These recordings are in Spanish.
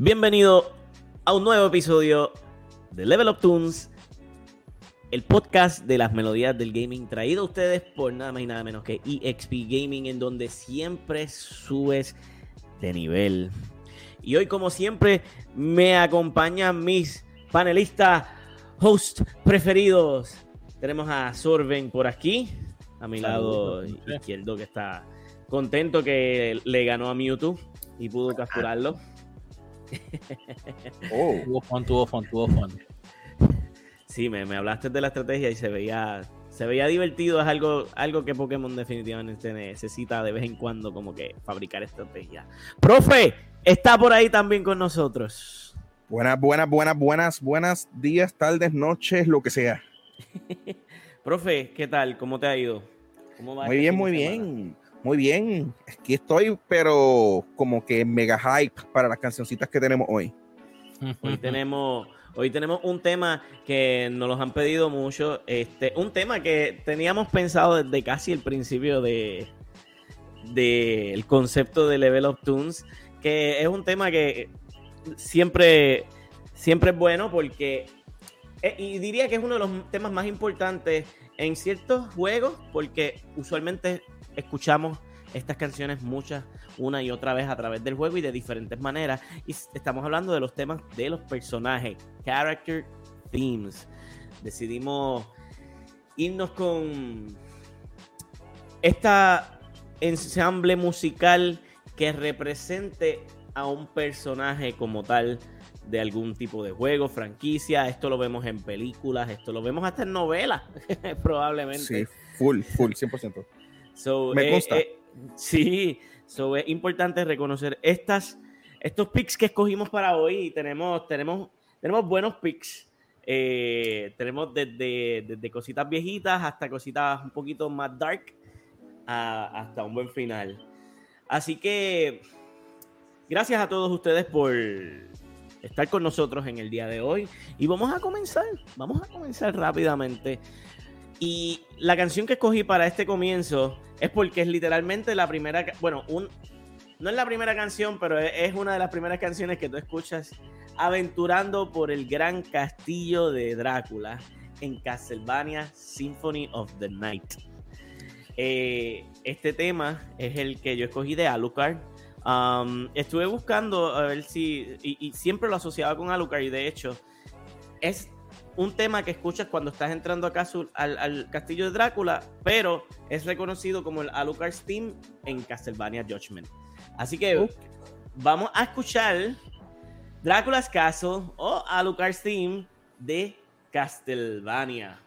Bienvenido a un nuevo episodio de Level Up Tunes, el podcast de las melodías del gaming traído a ustedes por nada más y nada menos que EXP Gaming, en donde siempre subes de nivel. Y hoy, como siempre, me acompañan mis panelistas, host preferidos. Tenemos a Sorben por aquí, a mi lado izquierdo, que está contento que le ganó a Mewtwo y pudo capturarlo. Oh. Tuvo fun, tuvo fun, tuvo fun. Sí, me, me, hablaste de la estrategia y se veía, se veía divertido. Es algo, algo que Pokémon definitivamente necesita de vez en cuando como que fabricar estrategia. Profe, está por ahí también con nosotros. Buenas, buenas, buenas, buenas, buenas días, tardes, noches, lo que sea. Profe, ¿qué tal? ¿Cómo te ha ido? ¿Cómo va muy este bien, muy bien. Muy bien, aquí estoy, pero como que mega hype para las cancioncitas que tenemos hoy. Hoy tenemos, hoy tenemos un tema que nos los han pedido mucho. Este, un tema que teníamos pensado desde casi el principio de del concepto de Level of Tunes, que es un tema que siempre, siempre es bueno porque eh, y diría que es uno de los temas más importantes en ciertos juegos porque usualmente escuchamos estas canciones muchas, una y otra vez a través del juego y de diferentes maneras. Y estamos hablando de los temas de los personajes, character themes. Decidimos irnos con esta ensamble musical que represente a un personaje como tal de algún tipo de juego, franquicia. Esto lo vemos en películas, esto lo vemos hasta en novelas, probablemente. Sí, full, full, 100%. Me gusta. Eh, eh, sí, es importante reconocer estas, estos picks que escogimos para hoy. Tenemos, tenemos, tenemos buenos picks. Eh, tenemos desde, desde, cositas viejitas hasta cositas un poquito más dark hasta un buen final. Así que gracias a todos ustedes por estar con nosotros en el día de hoy. Y vamos a comenzar, vamos a comenzar rápidamente. Y la canción que escogí para este comienzo es porque es literalmente la primera, bueno, un, no es la primera canción, pero es una de las primeras canciones que tú escuchas aventurando por el gran castillo de Drácula en Castlevania Symphony of the Night. Eh, este tema es el que yo escogí de Alucard. Um, estuve buscando a ver si, y, y, siempre lo asociaba con Alucard, y de hecho, es un tema que escuchas cuando estás entrando acá al, al, castillo de Drácula, pero es reconocido como el Alucard's Theme en Castlevania Judgment. Así que vamos a escuchar Drácula's Castle o Alucard's Theme de Castlevania.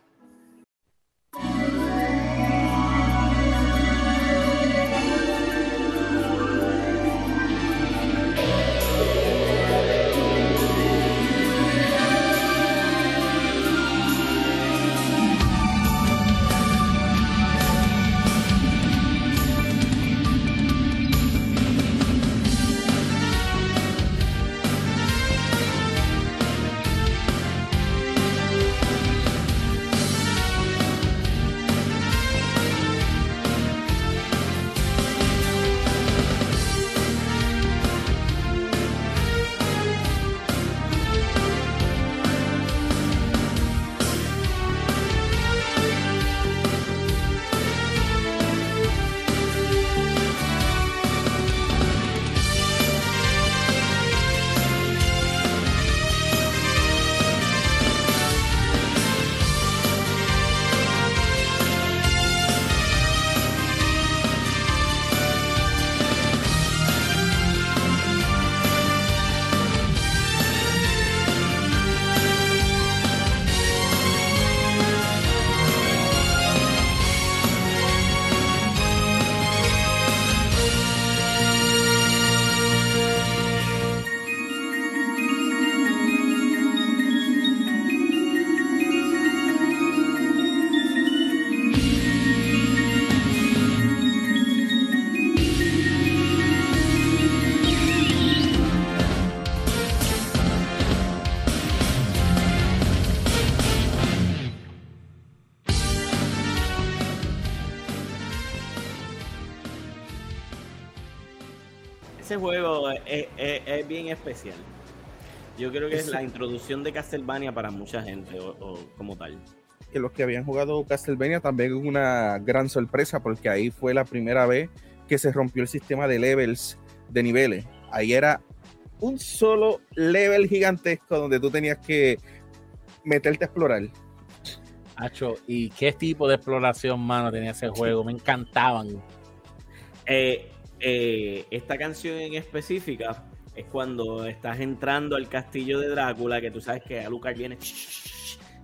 Bien especial. Yo creo que es la introducción de Castlevania para mucha gente, o, como tal. Que los que habían jugado Castlevania también es una gran sorpresa, porque ahí fue la primera vez que se rompió el sistema de levels, de niveles. Ahí era un solo level gigantesco donde tú tenías que meterte a explorar. Hacho, ¿y qué tipo de exploración, mano, tenía ese juego? Me encantaban. Eh, eh, esta canción en específica es cuando estás entrando al castillo de Drácula, que tú sabes que Alucard viene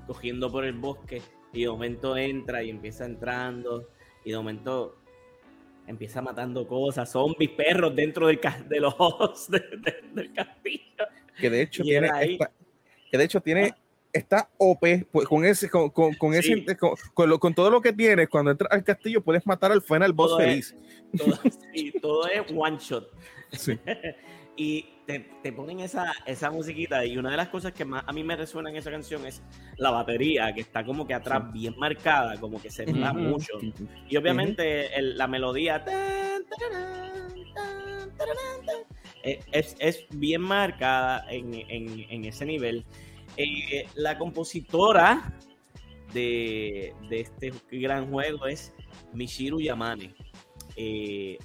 cogiendo por el bosque y de momento entra y empieza entrando y de momento empieza matando cosas, zombies, perros dentro del de los ojos del castillo. Que de hecho tiene que de hecho tiene está OP pues, con ese con, con, ese con, con, todo lo que tienes cuando entras al castillo puedes matar al final boss feliz. todo, sí, todo es one shot. Sí. y te, te, ponen esa, esa musiquita y una de las cosas que más a mí me resuena en esa canción es la batería, que está como que atrás bien marcada, como que se nota mucho. Y obviamente la melodía es, es, bien marcada en, en, en ese nivel. Eh, la compositora de, de, este gran juego es Michiru Yamane. Eh,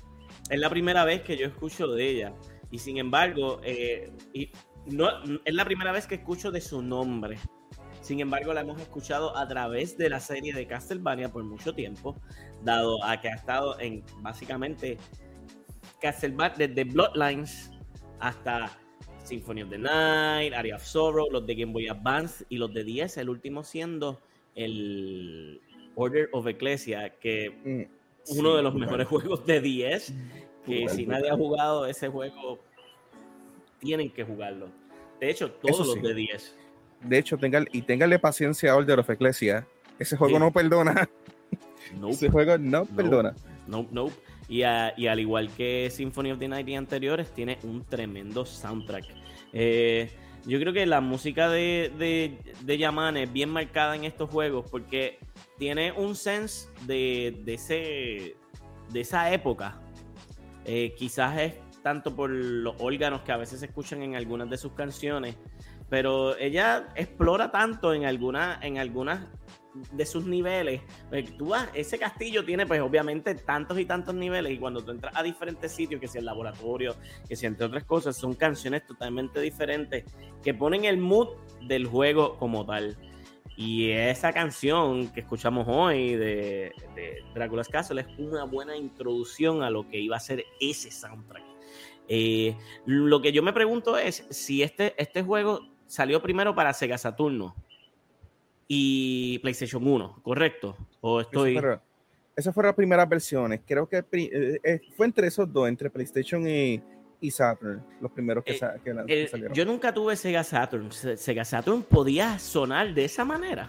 es la primera vez que yo escucho de ella. Y sin embargo, eh, y no, es la primera vez que escucho de su nombre. Sin embargo, la hemos escuchado a través de la serie de Castlevania por mucho tiempo, dado a que ha estado en básicamente Castlevania desde Bloodlines hasta Symphony of the Night, Area of Sorrow, los de Game Boy Advance y los de 10, el último siendo el Order of Ecclesia, que mm, uno de los mejores juegos de 10 que si nadie ha jugado ese juego, tienen que jugarlo. De hecho, todos los de 10. De hecho, tengan, y ténganle paciencia a Order of Ecclesia. Ese juego no perdona. Ese juego no perdona. No, no. Y, al igual que Symphony of the Night y anteriores, tiene un tremendo soundtrack. Eh, yo creo que la música de, de, de Yamane es bien marcada en estos juegos porque tiene un sense de, de, ese, de esa época eh, quizás es tanto por los órganos que a veces se escuchan en algunas de sus canciones, pero ella explora tanto en algunas en algunas de sus niveles. Pues, tú ese castillo tiene pues obviamente tantos y tantos niveles y cuando tú entras a diferentes sitios, que sea el laboratorio, que sea entre otras cosas, son canciones totalmente diferentes que ponen el mood del juego como tal. Y esa canción que escuchamos hoy de, de Drácula's Castle es una buena introducción a lo que iba a ser ese soundtrack. Eh, lo que yo me pregunto es si este, este juego salió primero para Sega Saturno y PlayStation 1, ¿correcto? ¿O estoy... Esas fueron las primeras versiones. Creo que eh, eh, fue entre esos dos, entre PlayStation y, y Saturn, los primeros que, eh, salieron. Yo nunca tuve Sega Saturn. Sega Saturn podía sonar de esa manera.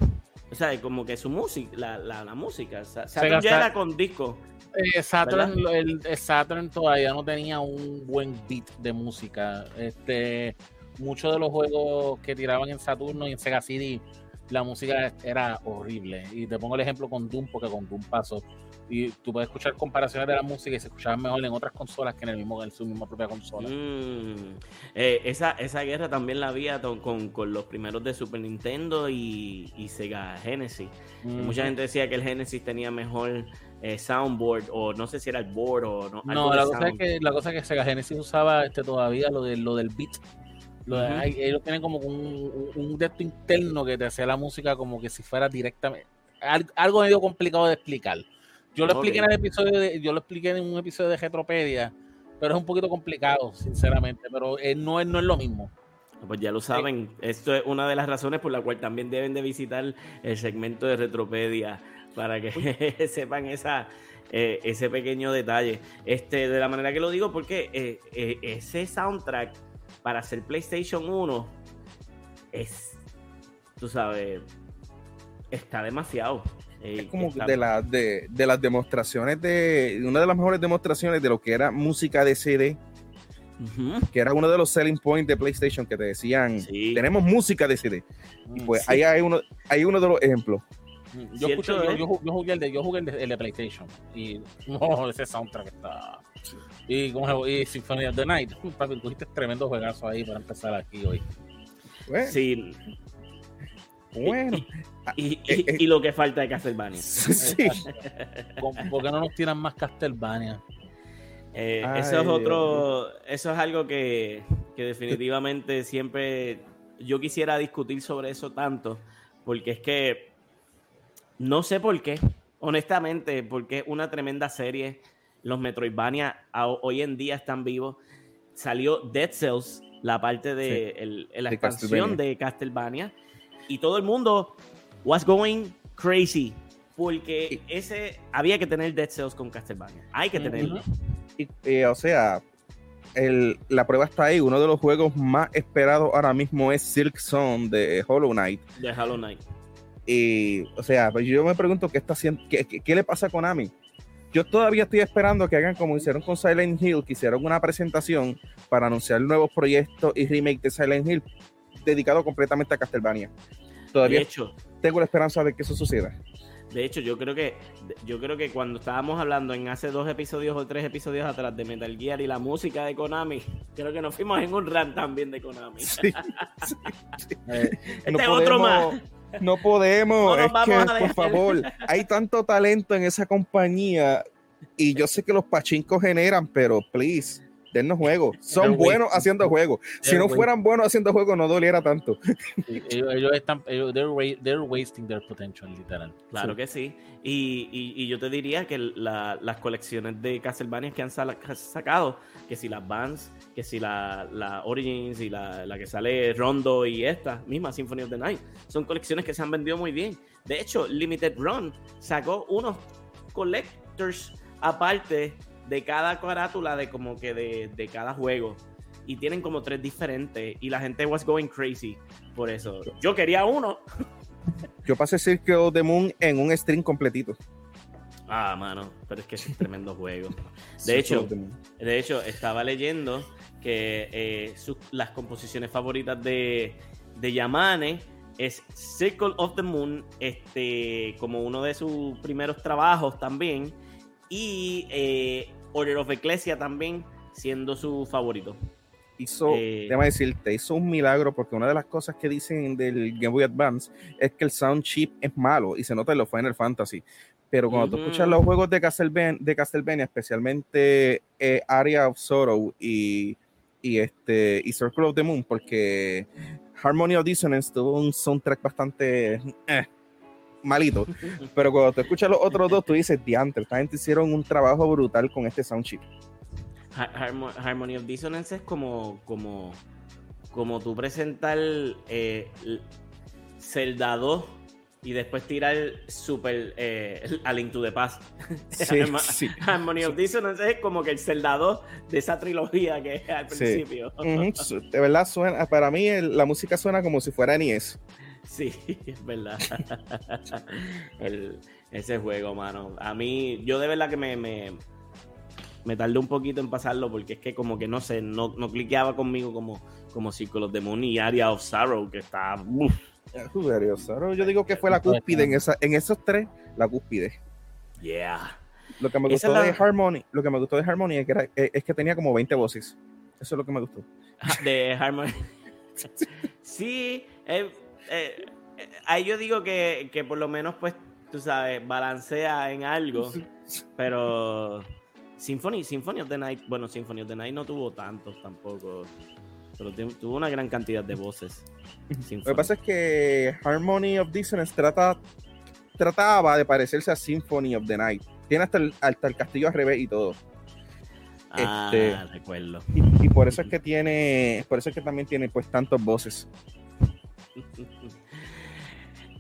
O sea, como que su música, la, la, música. Saturn ya era con disco. Eh, Saturn, el, Saturn todavía no tenía un buen beat de música. Este, muchos de los juegos que tiraban en Saturno y en Sega CD, la música era horrible. Y te pongo el ejemplo con Doom, porque con Doom pasó y tú puedes escuchar comparaciones de la música y se escuchaban mejor en otras consolas que en el mismo en su misma propia consola. Mm. Eh, esa, esa guerra también la había con, con, los primeros de Super Nintendo y, y Sega Genesis. Mucha gente decía que el Genesis tenía mejor eh, soundboard o no sé si era el board o no. No, la cosa, es que, la cosa es que Sega Genesis usaba este todavía lo, de, lo del beat. Lo ellos tienen como un, un, un interno que te hacía la música como que si fuera directamente algo medio complicado de explicar. Yo lo expliqué en el episodio de, yo lo expliqué en un episodio de Retropedia, pero es un poquito complicado, sinceramente, pero eh, no, es, no es lo mismo. Pues ya lo saben, esto es una de las razones por la cual también deben de visitar el segmento de Retropedia para que sepan esa, eh, ese pequeño detalle. Este, de la manera que lo digo, porque eh, ese soundtrack para hacer PlayStation 1 es, tú sabes, está demasiado. Es como de, la, de, de, las demostraciones de. Una de las mejores demostraciones de lo que era música de CD. Que era uno de los selling points de PlayStation que te decían: Tenemos música de CD. Y mm, pues ahí hay uno, hay uno de los ejemplos. Mm, yo, escucho, yo, yo, jugué el de, yo jugué el de, PlayStation y no, ese soundtrack está. Y, como, y Symphony of the Night, papi, tuviste tremendo juegazo ahí para empezar aquí hoy. Sí. Bueno. Y, eh, eh. y, lo que falta de Castlevania. Sí. ¿Por qué no nos tiran más Castlevania? Eh, eso es otro, eso es algo que, que, definitivamente siempre yo quisiera discutir sobre eso tanto, porque es que no sé por qué, honestamente, porque es una tremenda serie. Los Metroidvania hoy en día están vivos. Salió Dead Cells, la parte de la expansión de Castlevania, y todo el mundo was going crazy porque ese había que tener Dead Cells con Castlevania. Hay que tenerlo. Y, o sea, el, la prueba está ahí. Uno de los juegos más esperados ahora mismo es Silk Zone de Hollow Knight. De Hollow Knight. Y, o sea, pues yo me pregunto qué está haciendo, qué, qué, le pasa a Konami. Yo todavía estoy esperando que hagan como hicieron con Silent Hill, que hicieron una presentación para anunciar nuevos proyectos y remake de Silent Hill dedicado completamente a Castlevania. Todavía hecho, tengo la esperanza de que eso suceda. De hecho, yo creo que yo creo que cuando estábamos hablando en hace dos episodios o tres episodios atrás de Metal Gear y la música de Konami, creo que nos fuimos en un rant también de Konami. Sí, eh, este otro más. No podemos, es que, por favor, hay tanto talento en esa compañía y yo sé que los pachincos generan, pero please, dennos juegos. Son buenos haciendo juegos. Si no fueran buenos haciendo juegos, no doliera tanto. ellos, están, they're, wasting their potential, literal. Claro que sí. Y, yo te diría que las colecciones de Castlevania que han sacado, que si las Vans, que si la, Origins y la, la, que sale Rondo y esta misma Symphony of the Night, son colecciones que se han vendido muy bien. De hecho, Limited Run sacó unos collectors aparte de cada carátula de como que de, cada juego. Y tienen como tres diferentes. Y la gente was going crazy por eso. Yo quería uno. Yo pasé Circle of the Moon en un stream completito. Ah, mano, pero es que es un tremendo juego. De hecho, de hecho, estaba leyendo que eh, las composiciones favoritas de, de Yamane es Circle of the Moon, este, como uno de sus primeros trabajos también. Y eh, Order of Ecclesia también, siendo su favorito. Hizo, eh, déjame decirte, hizo un milagro porque una de las cosas que dicen del Game Boy Advance es que el sound chip es malo y se nota en los Final Fantasy. Pero cuando tú escuchas los juegos de Castlevania, de Castlevania especialmente eh, Area of Sorrow y, y, este, y Circle of the Moon, porque Harmony of Dissonance tuvo un soundtrack bastante eh, malito. Pero cuando tú escuchas los otros dos, tú dices, diantre, esta gente hicieron un trabajo brutal con este sound chip. Harmony of Dissonance es como, como, como tú presentar eh, Zelda 2 y después tirar super eh, a Link to the Past. Sí, Harmony of Dissonance es como que el Zelda 2 de esa trilogía que es al principio. De verdad suena, para mí la música suena como si fuera NES. Sí, es verdad. ese juego, mano. A mí, yo de verdad que me, me, me, tardé un poquito en pasarlo porque es que como que no sé, no, no cliqueaba conmigo como, como Círculos de Moon y Area of Sorrow, que está... Area of Sorrow, yo digo que fue la cúspide en, esa, en esos tres, la cúspide. Yeah. Lo que me gustó de Harmony, lo que me gustó de Harmony es que, es que tenía como 20 voces. Eso es lo que me gustó. De Harmony. sí, eh, eh, eh, ahí yo digo que, por lo menos, pues, tú sabes, balancea en algo, pero Symphony, Symphony of the Night, bueno, Symphony of the Night no tuvo tantos tampoco, pero tuvo una gran cantidad de voces. Lo que pasa es que Harmony of Dissonance trata, trataba de parecerse a Symphony of the Night. Tiene hasta el, hasta el castillo al revés y todo. Ah, este, recuerdo. Y, y, por eso es que tiene, por eso es que también tiene pues tantas voces.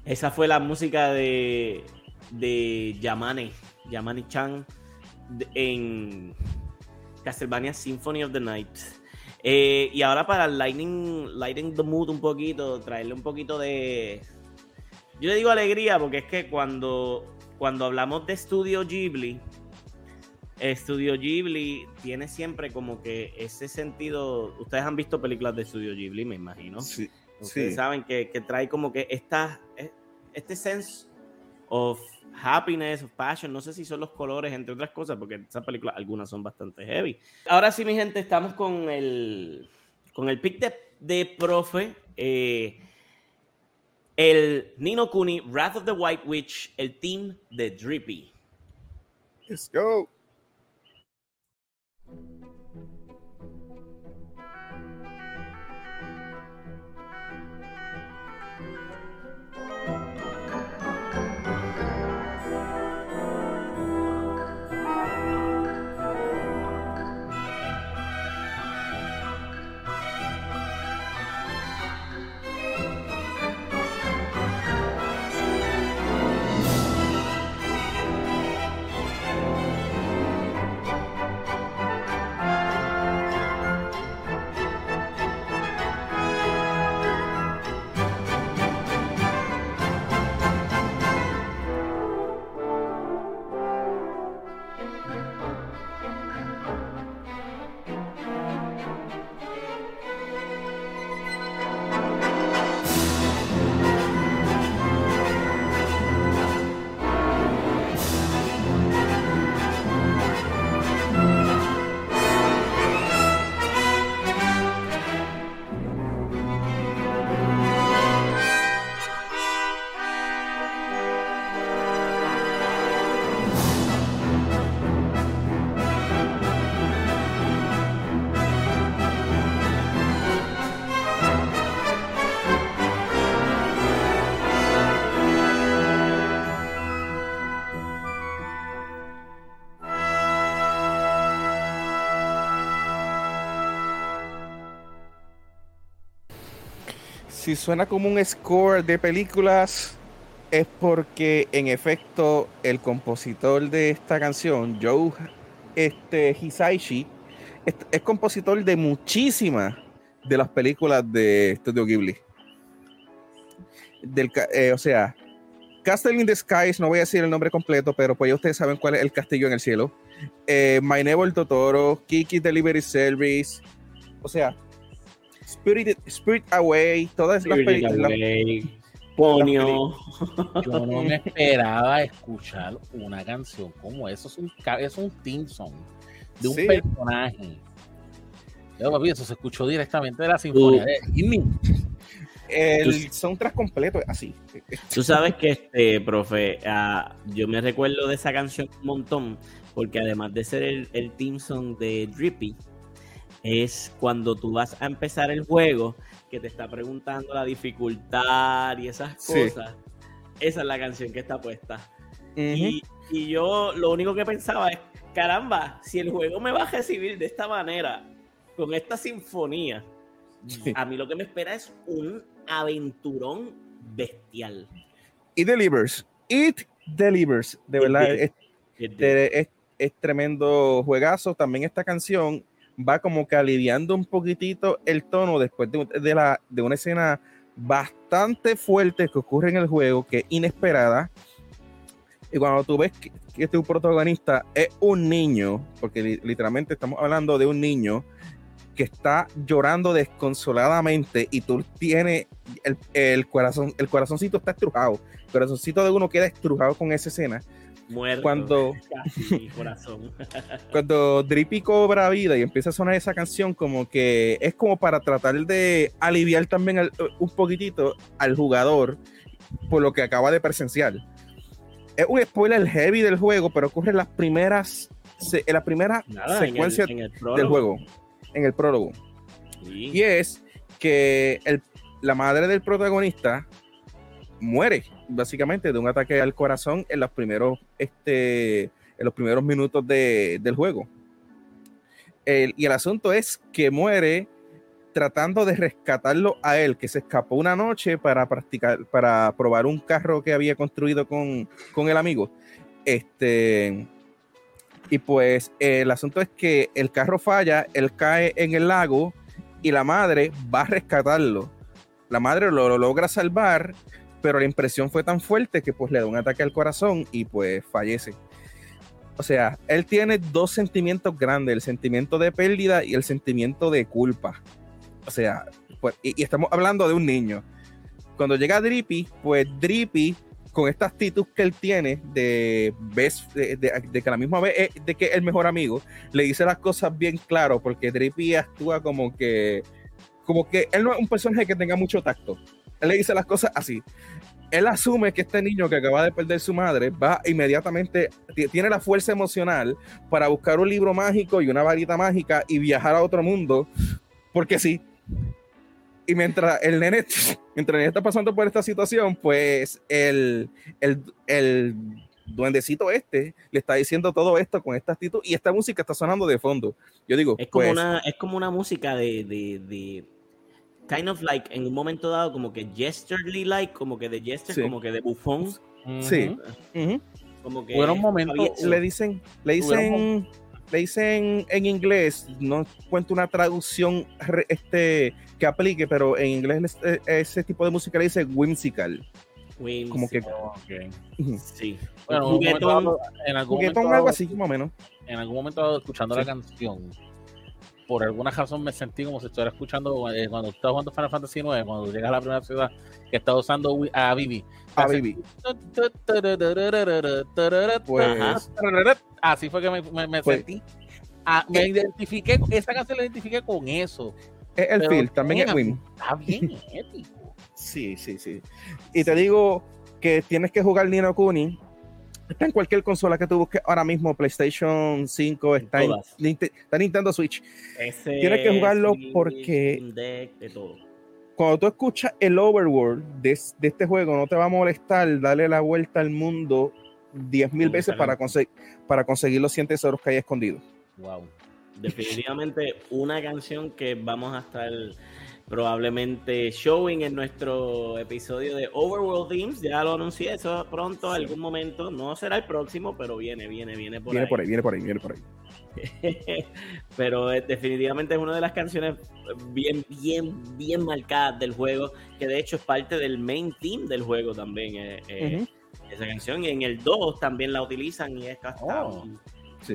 Esa fue la música de, de Yamane, Yamane Chan en Castlevania Symphony of the Night. Eh, y ahora para lighting, lighting the mood un poquito, traerle un poquito de. Yo le digo alegría porque es que cuando, cuando hablamos de Studio Ghibli, Studio Ghibli tiene siempre como que ese sentido. Ustedes han visto películas de Studio Ghibli, me imagino. Sí. Ustedes saben que, trae como que esta, e, este sense of happiness, of passion, no sé si son los colores, entre otras cosas, porque esas películas algunas son bastante heavy. Ahora sí, mi gente, estamos con el, con el pick de profe. Eh, el Nino Kuni, Wrath of the White Witch, el team de Drippy. Let's go. Si suena como un score de películas, es porque en efecto el compositor de esta canción, Joe este, Hisaishi, es, compositor de muchísimas de las películas de Studio Ghibli. Del, eh, o sea, Castle in the Skies, no voy a decir el nombre completo, pero pues ya ustedes saben cuál es el castillo en el cielo. Eh, My Neighbor Totoro, Kiki Delivery Service, o sea, Spirit, Spirit Away, todas las películas. Ponio. Yo no me esperaba escuchar una canción como eso. Es un, es un theme song de un personaje. eso se escuchó directamente de la sinfonía uh. El soundtrack completo es así. Tú sabes que, este, profe, uh, yo me recuerdo de esa canción un montón, porque además de ser el, el theme song de Drippy, es cuando tú vas a empezar el juego que te está preguntando la dificultad y esas cosas. Esa es la canción que está puesta. y, yo lo único que pensaba es, caramba, si el juego me va a recibir de esta manera, con esta sinfonía, a mí lo que me espera es un aventurón bestial. It delivers. It delivers. De verdad, es, es, tremendo juegazo. También esta canción va como que aliviando un poquitito el tono después de, la, de una escena bastante fuerte que ocurre en el juego, que es inesperada. Y cuando tú ves que, que tu protagonista es un niño, porque literalmente estamos hablando de un niño que está llorando desconsoladamente y tú tienes el, el corazón, el corazoncito está estrujado, el corazoncito de uno queda estrujado con esa escena cuando, corazón. cuando Drippy cobra vida y empieza a sonar esa canción, como que es como para tratar de aliviar también un poquitito al jugador por lo que acaba de presenciar. Es un spoiler heavy del juego, pero ocurre en las primeras, en la primera secuencia del juego, en el prólogo. Y es que la madre del protagonista muere básicamente de un ataque al corazón en los primeros, este, en los primeros minutos del juego. y el asunto es que muere tratando de rescatarlo a él, que se escapó una noche para practicar, para probar un carro que había construido con, con el amigo. Este, y pues el asunto es que el carro falla, él cae en el lago y la madre va a rescatarlo. La madre lo logra salvar, pero la impresión fue tan fuerte que pues le da un ataque al corazón y pues fallece. O sea, él tiene dos sentimientos grandes, el sentimiento de pérdida y el sentimiento de culpa. O sea, pues, y, estamos hablando de un niño. Cuando llega Drippy, pues Drippy, con esta actitud que él tiene de, de, de, que la misma vez de que es el mejor amigo, le dice las cosas bien claro, porque Drippy actúa como que como que él no es un personaje que tenga mucho tacto. Él le dice las cosas así. Él asume que este niño que acaba de perder su madre va inmediatamente, tiene la fuerza emocional para buscar un libro mágico y una varita mágica y viajar a otro mundo, porque sí. Y mientras el nene, mientras el nene está pasando por esta situación, pues el, el, el duendecito este le está diciendo todo esto con esta actitud y esta música está sonando de fondo. Yo digo, es como, pues una, es como una música de, de, de, kind of like en un momento dado como que gesterly like, como que de jester, como que de bufón. Sí. Como que un momento le dicen, le dicen, le dicen en inglés, no cuento una traducción este que aplique, pero en inglés ese, ese tipo de música le dice whimsical. Como que. Sí. Bueno, en algún momento, algo así, más o menos. En algún momento, escuchando la canción, por alguna razón me sentí como si estuviera escuchando eh, cuando estaba jugando Final Fantasy IX, cuando llegas a la primera ciudad que está usando a Vivi. A Vivi. Pues, así fue que me, me, pues, sentí. Ah, me identifiqué, esa canción la identifiqué con eso. Es el feel, también es Win. Está bien épico. Sí, sí, sí. Y te digo que tienes que jugar Nino Kuni. Está en cualquier consola que tú busques ahora mismo, PlayStation 5, está, en, Nintendo Switch. tienes que jugarlo porque cuando tú escuchas el overworld de, este juego, no te va a molestar darle la vuelta al mundo 10.000 veces para, para conseguir los 100 tesoros que hay escondidos. Wow. Definitivamente una canción que vamos a estar probablemente showing en nuestro episodio de Overworld Themes. Ya lo anuncié, eso pronto, algún momento. No será el próximo, pero viene, viene, viene por viene ahí. Por ahí. Viene por ahí, viene por ahí, pero definitivamente es una de las canciones bien, bien, bien marcadas del juego, que de hecho es parte del main theme del juego también. Eh, eh, esa canción, y en el 2 también la utilizan y es hasta oh.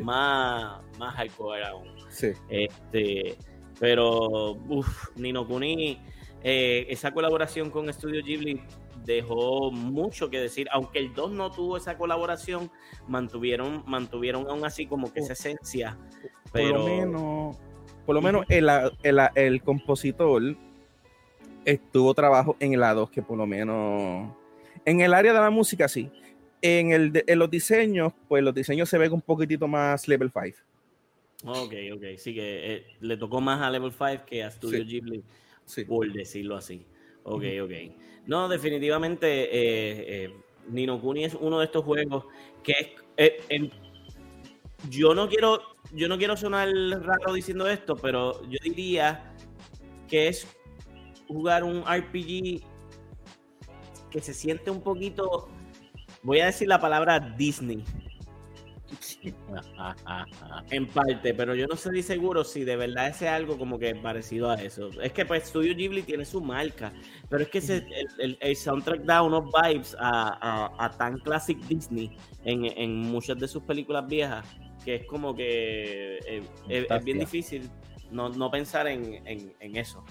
más, más hardcore aún. Sí. Este, pero, uff, Nino Kuni, eh, esa colaboración con Studio Ghibli dejó mucho que decir. Aunque el 2 no tuvo esa colaboración, mantuvieron, mantuvieron aún así como que esa esencia. Pero... Por lo menos, por lo menos el, el, el compositor estuvo trabajo en el A2, que por lo menos en el área de la música sí. En, el en los diseños, pues los diseños se ven un poquitito más level 5. Ok, ok. Sí que eh, le tocó más a Level 5 que a Studio Ghibli, por decirlo así. Ok, ok. No, definitivamente eh, eh, Nino Kuni es uno de estos juegos que es... yo no quiero yo no quiero sonar raro diciendo esto, pero yo diría que es jugar un RPG que se siente un poquito, voy a decir la palabra Disney en parte, pero yo no estoy seguro si de verdad ese es algo como que parecido a eso. Es que pues Studio Ghibli tiene su marca, pero es que el, soundtrack da unos vibes a, tan classic Disney en, muchas de sus películas viejas que es como que eh, es, bien difícil no, pensar en, eso,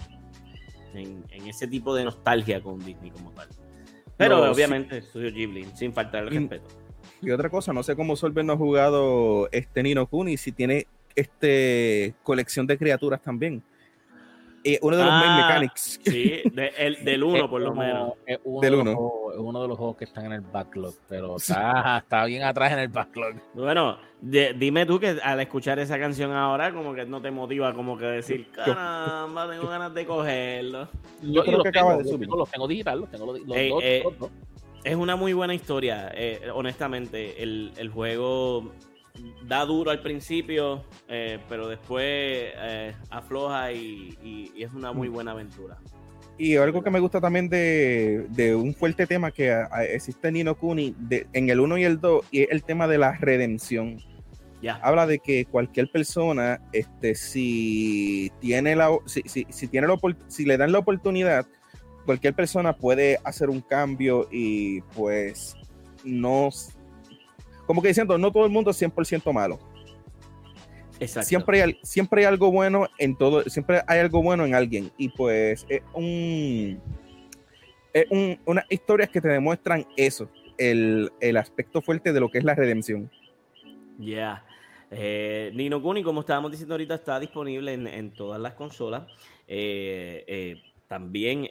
en, ese tipo de nostalgia con Disney como tal. Pero obviamente Studio Ghibli, sin faltar el respeto. Y otra cosa, no sé cómo Solver no ha jugado este Nino Kuni, si tiene este colección de criaturas también. Eh, uno de los main ah, mechanics. Sí, del 1 por lo menos. Es uno, del uno. es uno de los juegos que están en el backlog, pero está, está bien atrás en el backlog. Bueno, dime tú que al escuchar esa canción ahora, como que no te motiva, como que decir, caramba, tengo ganas de cogerlo. Yo, creo que acaba de subir. Los tengo digital, los tengo los, eh, dos. Es una muy buena historia, eh, honestamente. El, juego da duro al principio, eh, pero después eh, afloja y, es una muy mm. buena aventura. Y algo que me gusta también de, un fuerte tema que existe en Nino Kuni en el 1 y el 2 y es el tema de la redención. Ya. Habla de que cualquier persona, este, si tiene la, si, si, tiene la, si le dan la oportunidad, cualquier persona puede hacer un cambio y pues no, como que diciendo, no todo el mundo es 100% malo. Exacto. Siempre hay, siempre hay algo bueno en todo, siempre hay algo bueno en alguien y pues es un, es un, unas historias que te demuestran eso, el, aspecto fuerte de lo que es la redención. Ya. Eh, Nino Kuni, como estábamos diciendo ahorita, está disponible en, en todas las consolas. también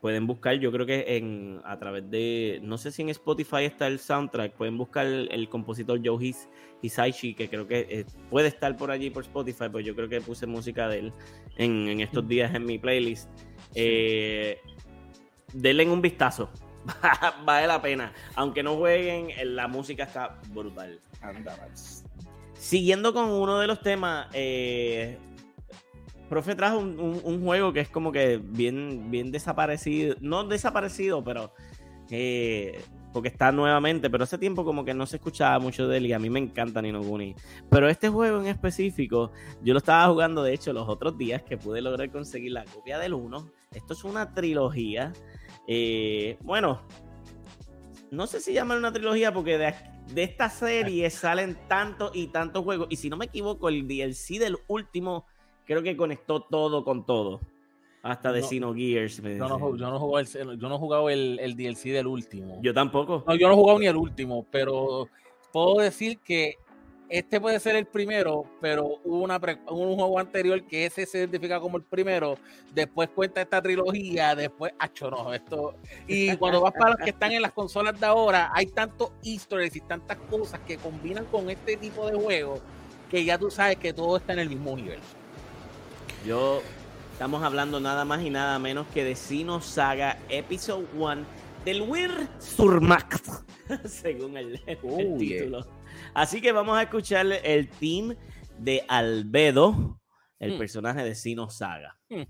pueden buscar, yo creo que en a través de, no sé si en Spotify está el soundtrack, pueden buscar el, compositor Joe Hisaishi, que creo que eh, puede estar por allí por Spotify, pues yo creo que puse música de él en, estos mm. días en mi playlist. Eh, denle un vistazo, vale la pena. Aunque no jueguen, la música está brutal. Siguiendo con uno de los temas, eh, profe trajo un, juego que es como que bien, bien desaparecido, no desaparecido, pero eh, porque está nuevamente, pero hace tiempo como que no se escuchaba mucho de él y a mí me encanta Nino Kuni. Pero este juego en específico, yo lo estaba jugando de hecho los otros días que pude lograr conseguir la copia del 1. Esto es una trilogía. Eh, bueno, no sé si llaman una trilogía porque de, de esta serie salen tantos y tantos juegos. Y si no me equivoco, el DLC del último creo que conectó todo con todo. Hasta de Sino Gears. Yo no, yo, no el, yo no he jugado el, el, DLC del último. Yo tampoco. No, yo no he jugado ni el último, pero puedo decir que este puede ser el primero, pero hubo una un juego anterior que ese se identifica como el primero, después cuenta esta trilogía, después, acho, no, esto. Y cuando vas para los que están en las consolas de ahora, hay tantos historias y tantas cosas que combinan con este tipo de juegos que ya tú sabes que todo está en el mismo universo. Yo estamos hablando nada más y nada menos que de Sino Saga Episode 1 del Wir Surmax, según el, título. Así que vamos a escuchar el team de Albedo, el hmm. personaje de Sino Saga. Hmm.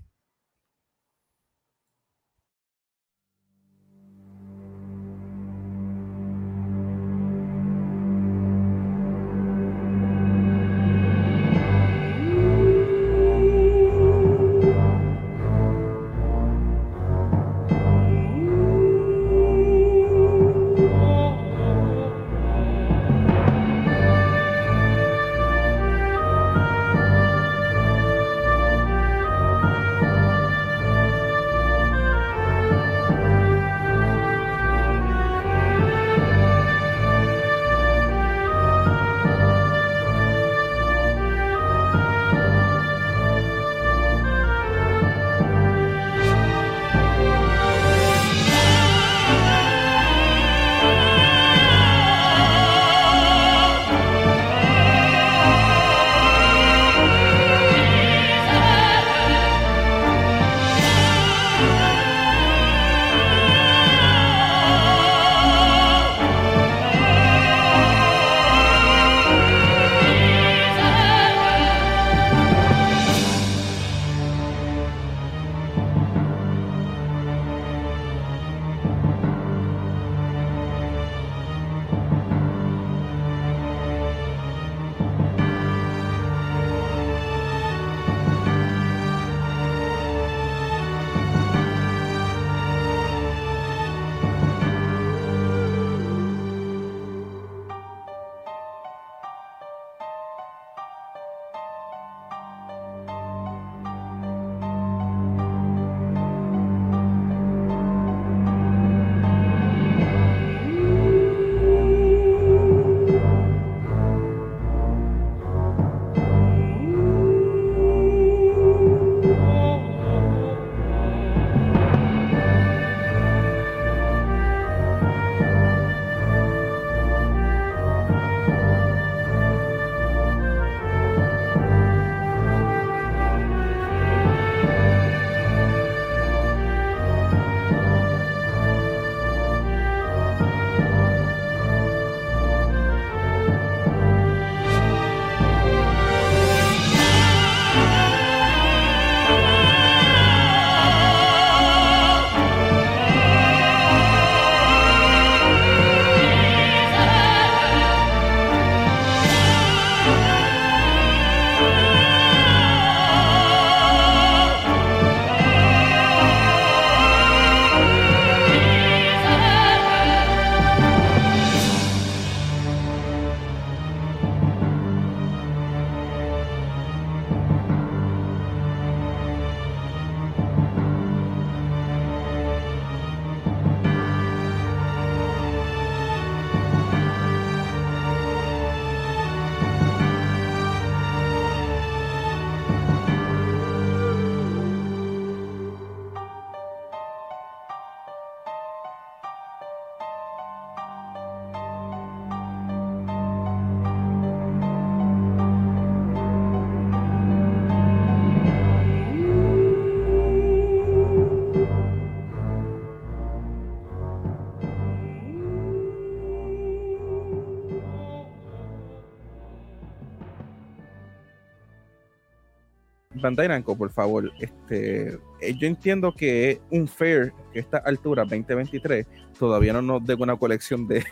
Bandai por favor, este, eh, yo entiendo que un fair que esta altura 2023 todavía no nos dé una colección de,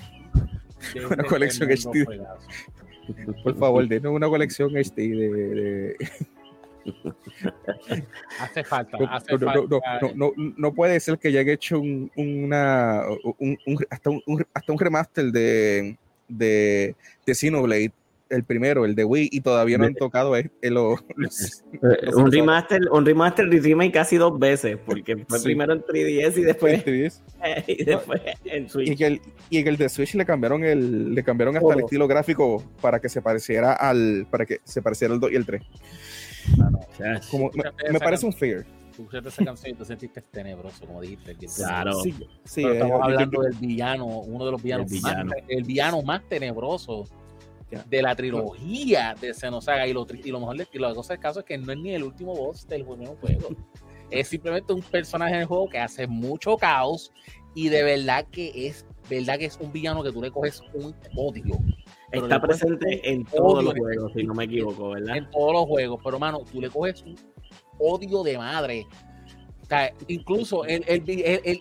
una colección HD. Por favor, denos una colección HD de, hace falta, hace no, falta. No, no, puede ser que ya haya hecho un, una, un, hasta, un, hasta un remaster de, de, de Xenoblade el primero, el de Wii, y todavía no han tocado el, los, eh, un remaster, un remaster y remake casi dos veces, porque fue primero en 3DS y después, y después en Switch. Y, que el, y el de Switch le cambiaron el, le cambiaron hasta el estilo gráfico para que se pareciera al, para que se pareciera el 2 y el 3. como, me, parece un fair. Tú escuchaste esa canción y te sentiste tenebroso, como dijiste. Claro. Sí, sí estamos hablando del villano, uno de los villanos, el villano. Más, el villano más tenebroso de la trilogía de Xenosaga y lo, y lo mejor de y la cosa del caso es que no es ni el último boss del juego. Es simplemente un personaje en el juego que hace mucho caos y de verdad que es verdad que es un villano que tú le coges un odio. Está presente en todos los juegos si no me equivoco verdad en todos los juegos pero mano tú le coges un odio de madre. Incluso el, el,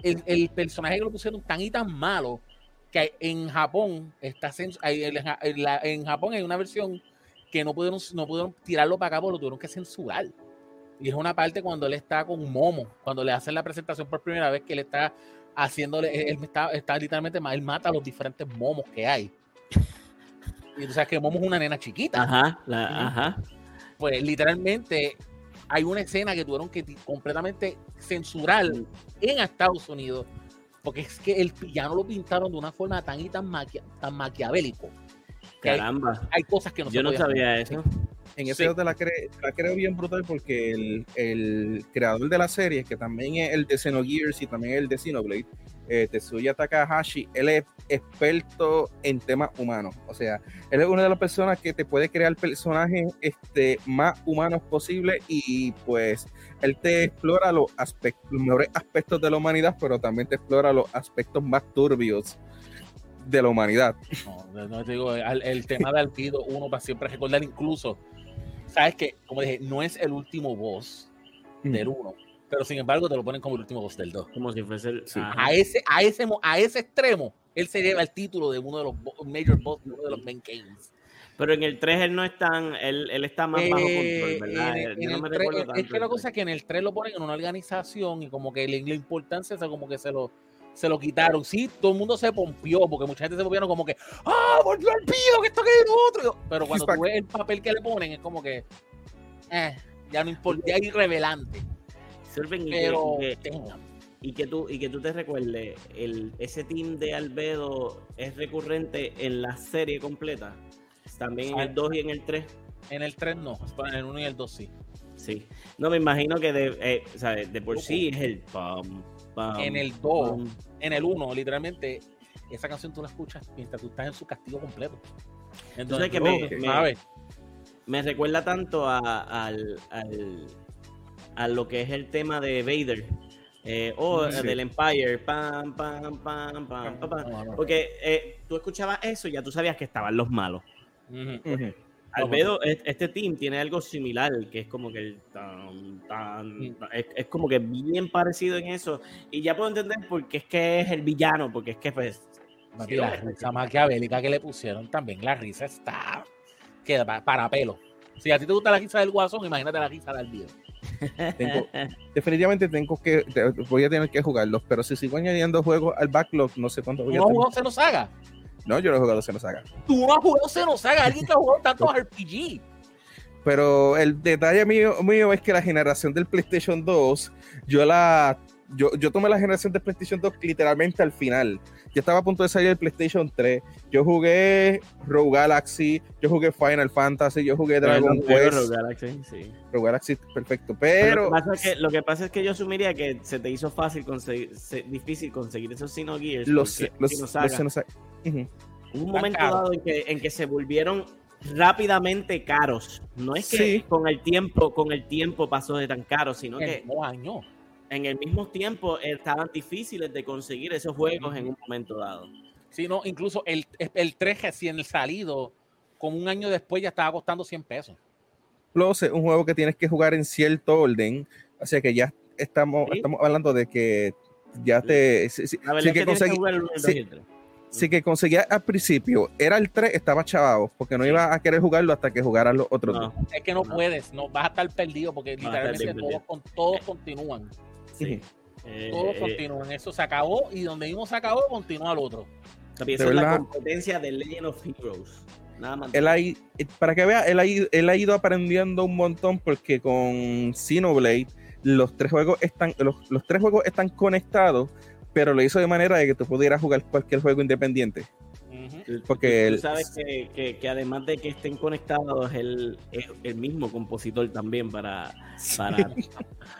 el, el personaje que lo pusieron tan y tan malo que en Japón está en Japón hay una versión que no pudieron, no pudieron tirarlo para acá porque lo tuvieron que censurar. Y es una parte cuando él está con Momo, cuando le hacen la presentación por primera vez que él está haciéndole, él está, está literalmente, él mata a los diferentes momos que hay. Y tú sabes que Momo es una nena chiquita. Ajá, ajá. Pues literalmente hay una escena que tuvieron que completamente censurar en Estados Unidos porque es que el villano lo pintaron de una forma tan y tan, tan maquiavélico. Caramba. Hay, cosas que no Yo no sabía eso. En ese sí. la, la creo bien brutal porque el, el, creador de la serie, que también es el de Xenogears y también el de Xenoblade, eh, Tetsuya Takahashi, él es experto en temas humanos. O sea, él es una de las personas que te puede crear personajes este, más humanos posible y pues él te explora los, aspectos, los mejores aspectos de la humanidad, pero también te explora los aspectos más turbios de la humanidad. No, no te digo, el, tema de Alpido, uno para siempre recordar incluso, sabes que, como dije, no es el último boss del uno pero sin embargo te lo ponen como el último boss del 2. Como si fuese el, a, ese, a, ese, a ese extremo, él se lleva el título de uno de los major boss, uno de los main games. Pero en el 3 él no es tan, él, él está más bajo control, ¿verdad? En, Yo no me 3, recuerdo tanto. Es que la cosa es que en el 3 lo ponen en una organización y como que la, la importancia es como que se lo, se lo quitaron. Sí, todo el mundo se pompió, porque mucha gente se pompió como que, ¡ah, volvió al pío, que esto que es otro! Pero cuando tú ves el papel que le ponen, es como que, eh, ya no importa, ya es irrevelante y, que, tú, y que tú te recuerdes, el, ese team de Albedo es recurrente en la serie completa. También en el 2 y en el 3. En el 3 no, en el 1 y el 2 sí. Sí. No, me imagino que de, eh, de por sí es el En el 2, en el 1, literalmente, esa canción tú la escuchas mientras tú estás en su castigo completo. Entonces, que me, me, me, recuerda tanto a, al, al a lo que es el tema de Vader. Eh, o del Empire, pam, pam, pam, pam, pam, Porque eh, tú escuchabas eso y ya tú sabías que estaban los malos. Albedo, este team tiene algo similar, que es como que el tan, tan, es, como que bien parecido en eso. Y ya puedo entender por qué es que es el villano, porque es que pues. la risa maquiavélica que le pusieron también, la risa está. Queda para pelo. Si a ti te gusta la risa del guasón, imagínate la risa del definitivamente tengo que, voy a tener que jugarlos, pero si sigo añadiendo juegos al backlog, no sé cuánto voy a ¿No has jugado Xenosaga? No, yo no he jugado Xenosaga. Tú no has jugado Xenosaga, alguien que ha jugado tantos RPG. Pero el detalle mío, mío es que la generación del PlayStation 2, yo la yo, yo tomé la generación de PlayStation 2 literalmente al final. Yo estaba a punto de salir el PlayStation 3. Yo jugué Rogue Galaxy, yo jugué Final Fantasy, yo jugué Dragon Quest. Rogue Galaxy, sí. Rogue Galaxy, perfecto. Pero. lo, que pasa es que, yo asumiría que se te hizo fácil conseguir, difícil conseguir esos Xenogears. Los, los, los, Hubo un momento dado en que, en que se volvieron rápidamente caros. No es que con el tiempo, con el tiempo pasó de tan caro, sino que años en el mismo tiempo estaban difíciles de conseguir esos juegos en un momento dado. Sí, no, incluso el, el 3 recién salido, como un año después ya estaba costando 100 pesos. Plus es un juego que tienes que jugar en cierto orden, o sea que ya estamos, estamos hablando de que ya te... Si, que, que conseguía al principio, era el 3, estaba chavado, porque no iba a querer jugarlo hasta que jugaras los otros dos. Es que no, puedes, no vas a estar perdido, porque literalmente todos, todos continúan. Sí. Eh, todos eh, continúan, eso se acabó y donde mismo se acabó, continúa el otro. Esa es la competencia de Legend of Heroes. Nada más. Él eh, para que vea, él ha, ido, él ha ido aprendiendo un montón porque con Xenoblade los tres juegos están, los, los tres juegos están conectados, pero lo hizo de manera de que tú pudieras jugar cualquier juego independiente. Porque tú sabes que, que, además de que estén conectados, él es el mismo compositor también para, para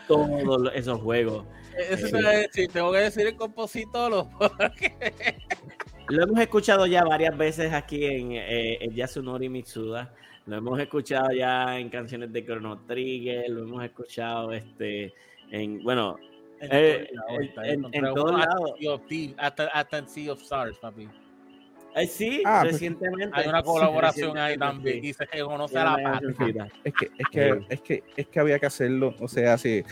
todos esos juegos. Eso te voy a decir, tengo que decir el compositor. Lo hemos escuchado ya varias veces aquí en, eh, Yasunori Mitsuda. Lo hemos escuchado ya en canciones de Chrono Trigger, lo hemos escuchado este en bueno en, eh, todos lados. Hasta, hasta en Sea of Stars, papi. Eh, sí, ah, pues, recientemente. Hay una colaboración ahí también. Y se conoce a la patria. Es que, es, que, es, que, es que había que hacerlo. O sea, sí.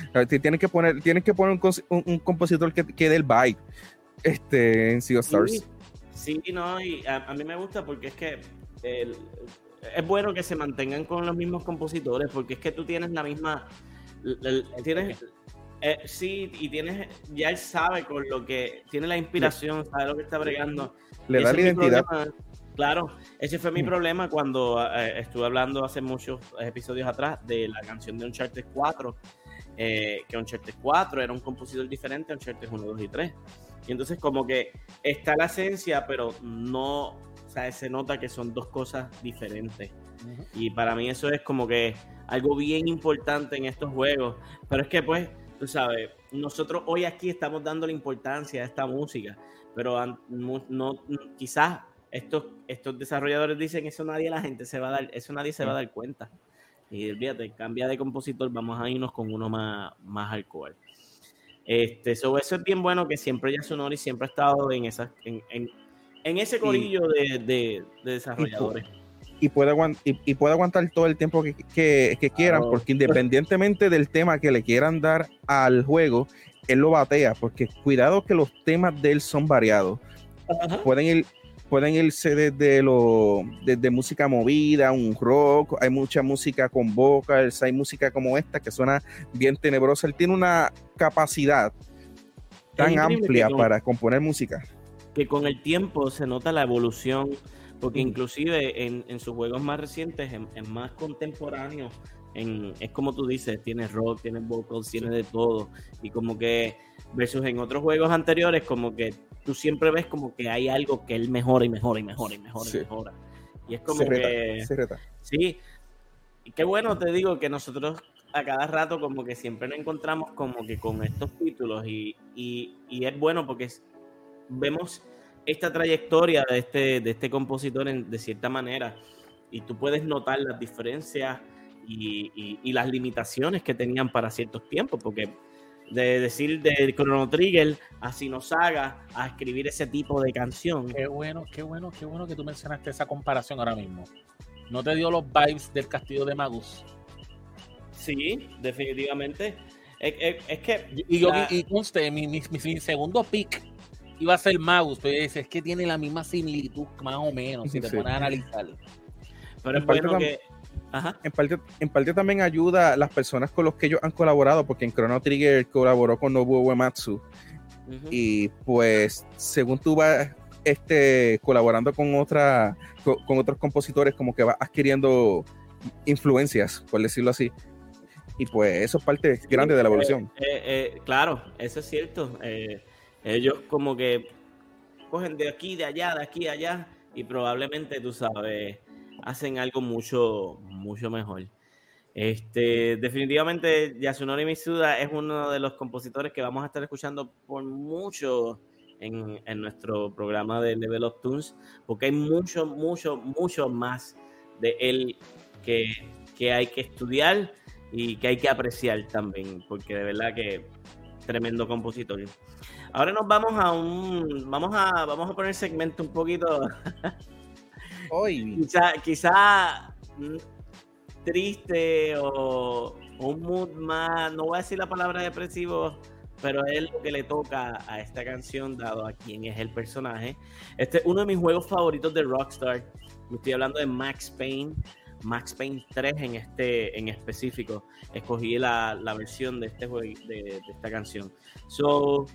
Tienes que poner, tienes que poner un, un, compositor que, que dé el vibe este, en Sea of Stars. Sí, no, y a, mí me gusta porque es que es bueno que se mantengan con los mismos compositores porque es que tú tienes la misma... tienes, eh, sí, y tienes, ya él sabe con lo que tiene la inspiración, sabe lo que está bregando. Le da la identidad. claro, ese fue mi mm. problema cuando eh, estuve hablando hace muchos episodios atrás de la canción de Uncharted 4, eh, que Uncharted 4 era un compositor diferente a Uncharted 1, 2 y 3. Y entonces como que está la esencia, pero no, o sea, se nota que son dos cosas diferentes. Y para mí eso es como que algo bien importante en estos juegos. Pero es que pues, tú sabes, nosotros hoy aquí estamos dando la importancia a esta música, pero no, quizás estos, estos desarrolladores dicen eso nadie la gente se va a dar, eso nadie se va a dar cuenta. Y fíjate, cambia de compositor, vamos a irnos con uno más, más alcohol. Este, eso es bien bueno que siempre Yasunori siempre ha estado en, esa, en, en, ese corillo de, de, desarrolladores. Y puede, y, puede aguantar todo el tiempo que, que, quieran, porque independientemente del tema que le quieran dar al juego, él lo batea, porque cuidado que los temas de él son variados. Pueden ir, pueden irse desde, lo, desde música movida, un rock, hay mucha música con vocals, hay música como esta que suena bien tenebrosa. Él tiene una capacidad tan amplia para componer música. Que con el tiempo se nota la evolución, porque inclusive en, sus juegos más recientes, en, más contemporáneos, en, es como tú dices, tiene rock, tiene vocals, tiene de todo. Y como que, versus en otros juegos anteriores, como que tú siempre ves como que hay algo que él mejora y mejora y mejora y mejora y mejora. Y es como que. Sí. Y qué bueno te digo que nosotros a cada rato como que siempre nos encontramos como que con estos títulos y, es bueno porque vemos esta trayectoria de este, de este compositor de cierta manera y tú puedes notar las diferencias y, y, las limitaciones que tenían para ciertos tiempos porque de decir de Chrono Trigger a Sinosaga a escribir ese tipo de canción. Qué bueno, qué bueno, qué bueno que tú mencionaste esa comparación ahora mismo. ¿No te dio los vibes del castillo de Magus? Sí, definitivamente. Es, que. Y, yo, y, mi, mi, segundo pick iba a ser Magus, pero es que tiene la misma similitud, más o menos, si te pones a analizar. Pero es bueno que en, parte, en parte también ayuda a las personas con los que ellos han colaborado, porque en Chrono Trigger colaboró con Nobuo Uematsu. Y pues, según tú vas este, colaborando con, otra, con, otros compositores, como que vas adquiriendo influencias, por decirlo así. Y pues eso es parte grande de la evolución. Eh, eh, eh, claro, eso es cierto. Ellos como que cogen de aquí, de allá, de aquí, allá, y probablemente, tú sabes, hacen algo mucho, mucho mejor. Este, definitivamente Yasunori Mitsuda es uno de los compositores que vamos a estar escuchando por mucho en, en nuestro programa de Level of Tunes, porque hay mucho, mucho, mucho más de él que, que hay que estudiar y que hay que apreciar también, porque de verdad que tremendo compositor. Ahora nos vamos a un, vamos a, vamos a poner segmento un poquito Hoy. Quizá, quizá triste o, un mood más, no voy a decir la palabra depresivo, pero es lo que le toca a esta canción, dado a quién es el personaje. Este es uno de mis juegos favoritos de Rockstar. Me estoy hablando de Max Payne. Max Payne 3 en este en específico. Escogí la, versión de este juego, de, esta canción. So,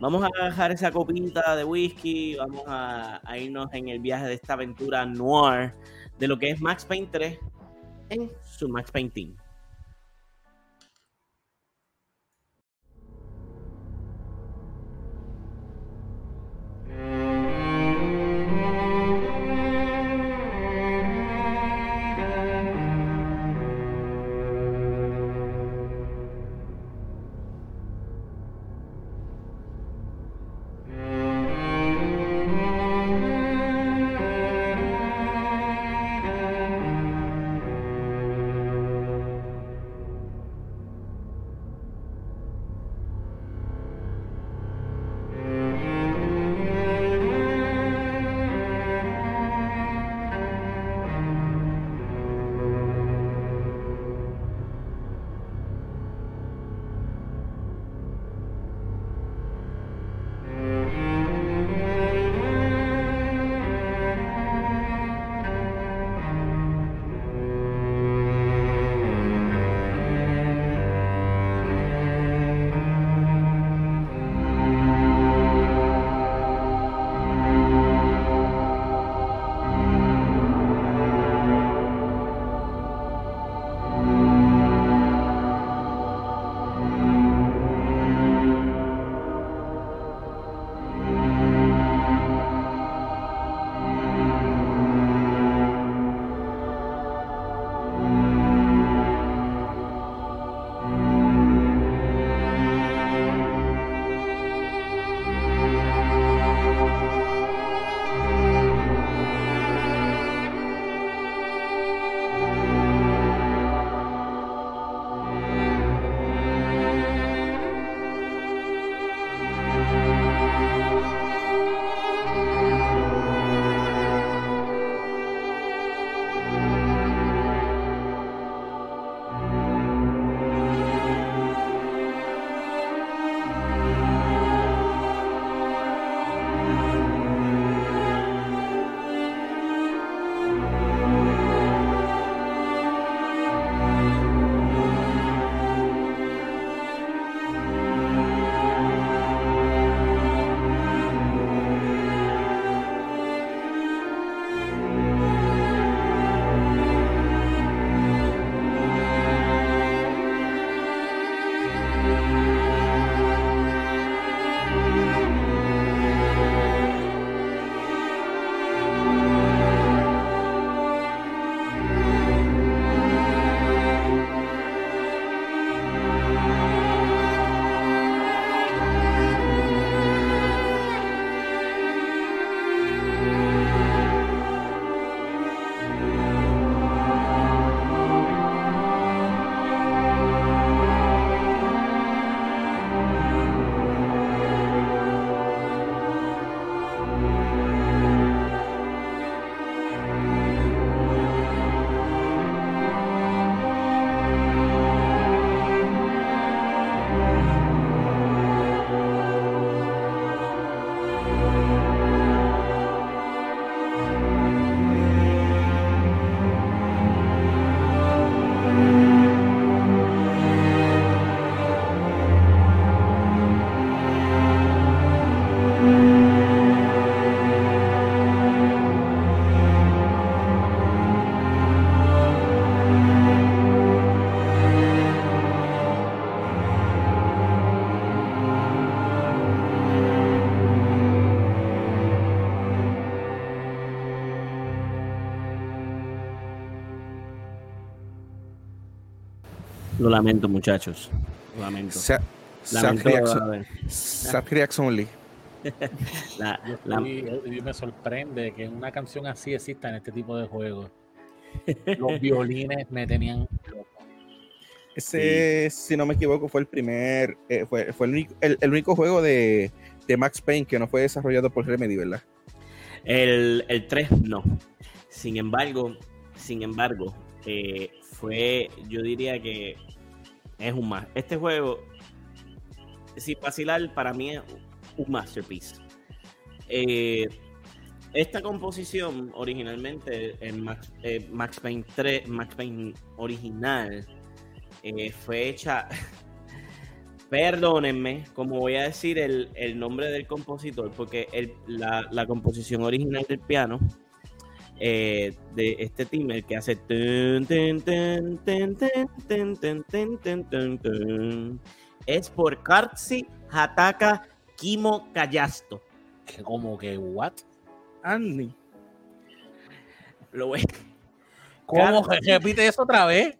vamos a dejar esa copita de whisky, vamos a, a, irnos en el viaje de esta aventura noir de lo que es Max Payne 3 en su Max Payne Team. Lo lamento, muchachos. Lo lamento. Sa lamento only. la, me sorprende que una canción así exista en este tipo de juegos. Los violines me tenían Ese, si no me equivoco, fue el primer, eh, fue, fue el, único, el, único juego de, de, Max Payne que no fue desarrollado por Remedy, ¿verdad? El, el 3 no. Sin embargo, sin embargo, eh, fue, yo diría que es un más. Este juego, sin vacilar, para mí es un masterpiece. Eh, esta composición originalmente en Max, eh, Payne 3, Max Payne original, eh, fue hecha, perdónenme, como voy a decir el, nombre del compositor, porque la, la, composición original del piano de este team, el que hace es por Kartsi Hataka Kimo Kayasto. Como que, what? Andy. Lo voy. ¿Cómo? Repite eso otra vez.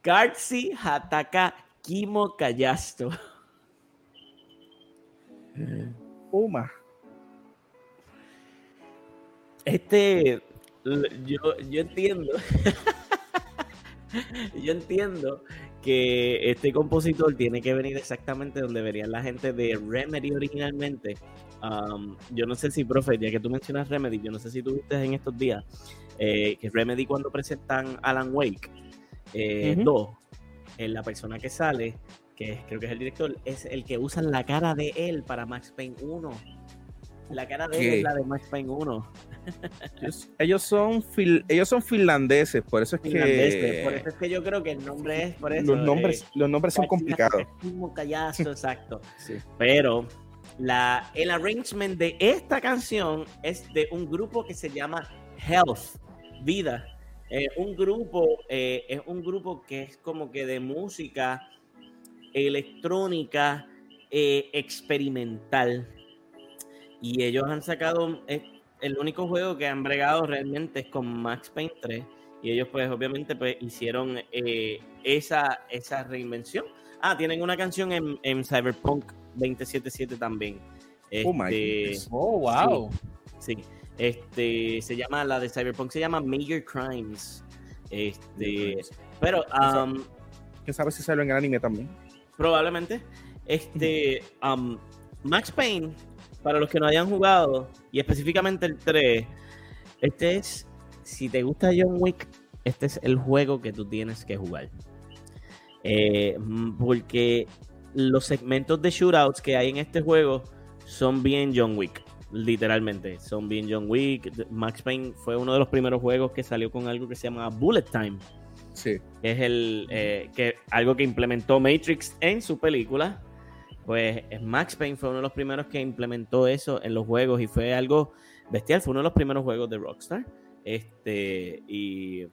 Kartsi Hataka Kimo Kayasto. Puma. Este, yo, yo entiendo. yo entiendo que este compositor tiene que venir exactamente donde verían la gente de Remedy originalmente. Um, yo no sé si, profe, ya que tú mencionas Remedy, yo no sé si tú viste en estos días eh, que Remedy cuando presentan Alan Wake 2, eh, eh, la persona que sale, que creo que es el director, es el que usa la cara de él para Max Payne 1. La cara de él es la de Max Payne 1. Ellos, son ellos son finlandeses, por eso es que. Por eso es que yo creo que el nombre es por eso. Los nombres, eh, los nombres son complicados. Un callazo, exacto. Pero la, el arrangement de esta canción es de un grupo que se llama Health, Vida. un grupo, eh, es un grupo que es como que de música electrónica eh, experimental. Y ellos han sacado el único juego que han bregado realmente es con Max Payne 3 y ellos pues obviamente pues hicieron eh, esa, esa reinvención. Ah, tienen una canción en, en Cyberpunk 2077 también. oh, my este, oh, wow. Sí, este se llama la de Cyberpunk se llama Major Crimes. Este, pero um, ¿Quién sabe si sale en el anime también? Probablemente. Este um, Max Payne para los que no hayan jugado, y específicamente el 3, este es, si te gusta John Wick, este es el juego que tú tienes que jugar. Eh, porque los segmentos de shootouts que hay en este juego son bien John Wick, literalmente, son bien John Wick. Max Payne fue uno de los primeros juegos que salió con algo que se llama Bullet Time. Sí. Es el eh, que algo que implementó Matrix en su película pues Max Payne fue uno de los primeros que implementó eso en los juegos y fue algo bestial, fue uno de los primeros juegos de Rockstar. Este, y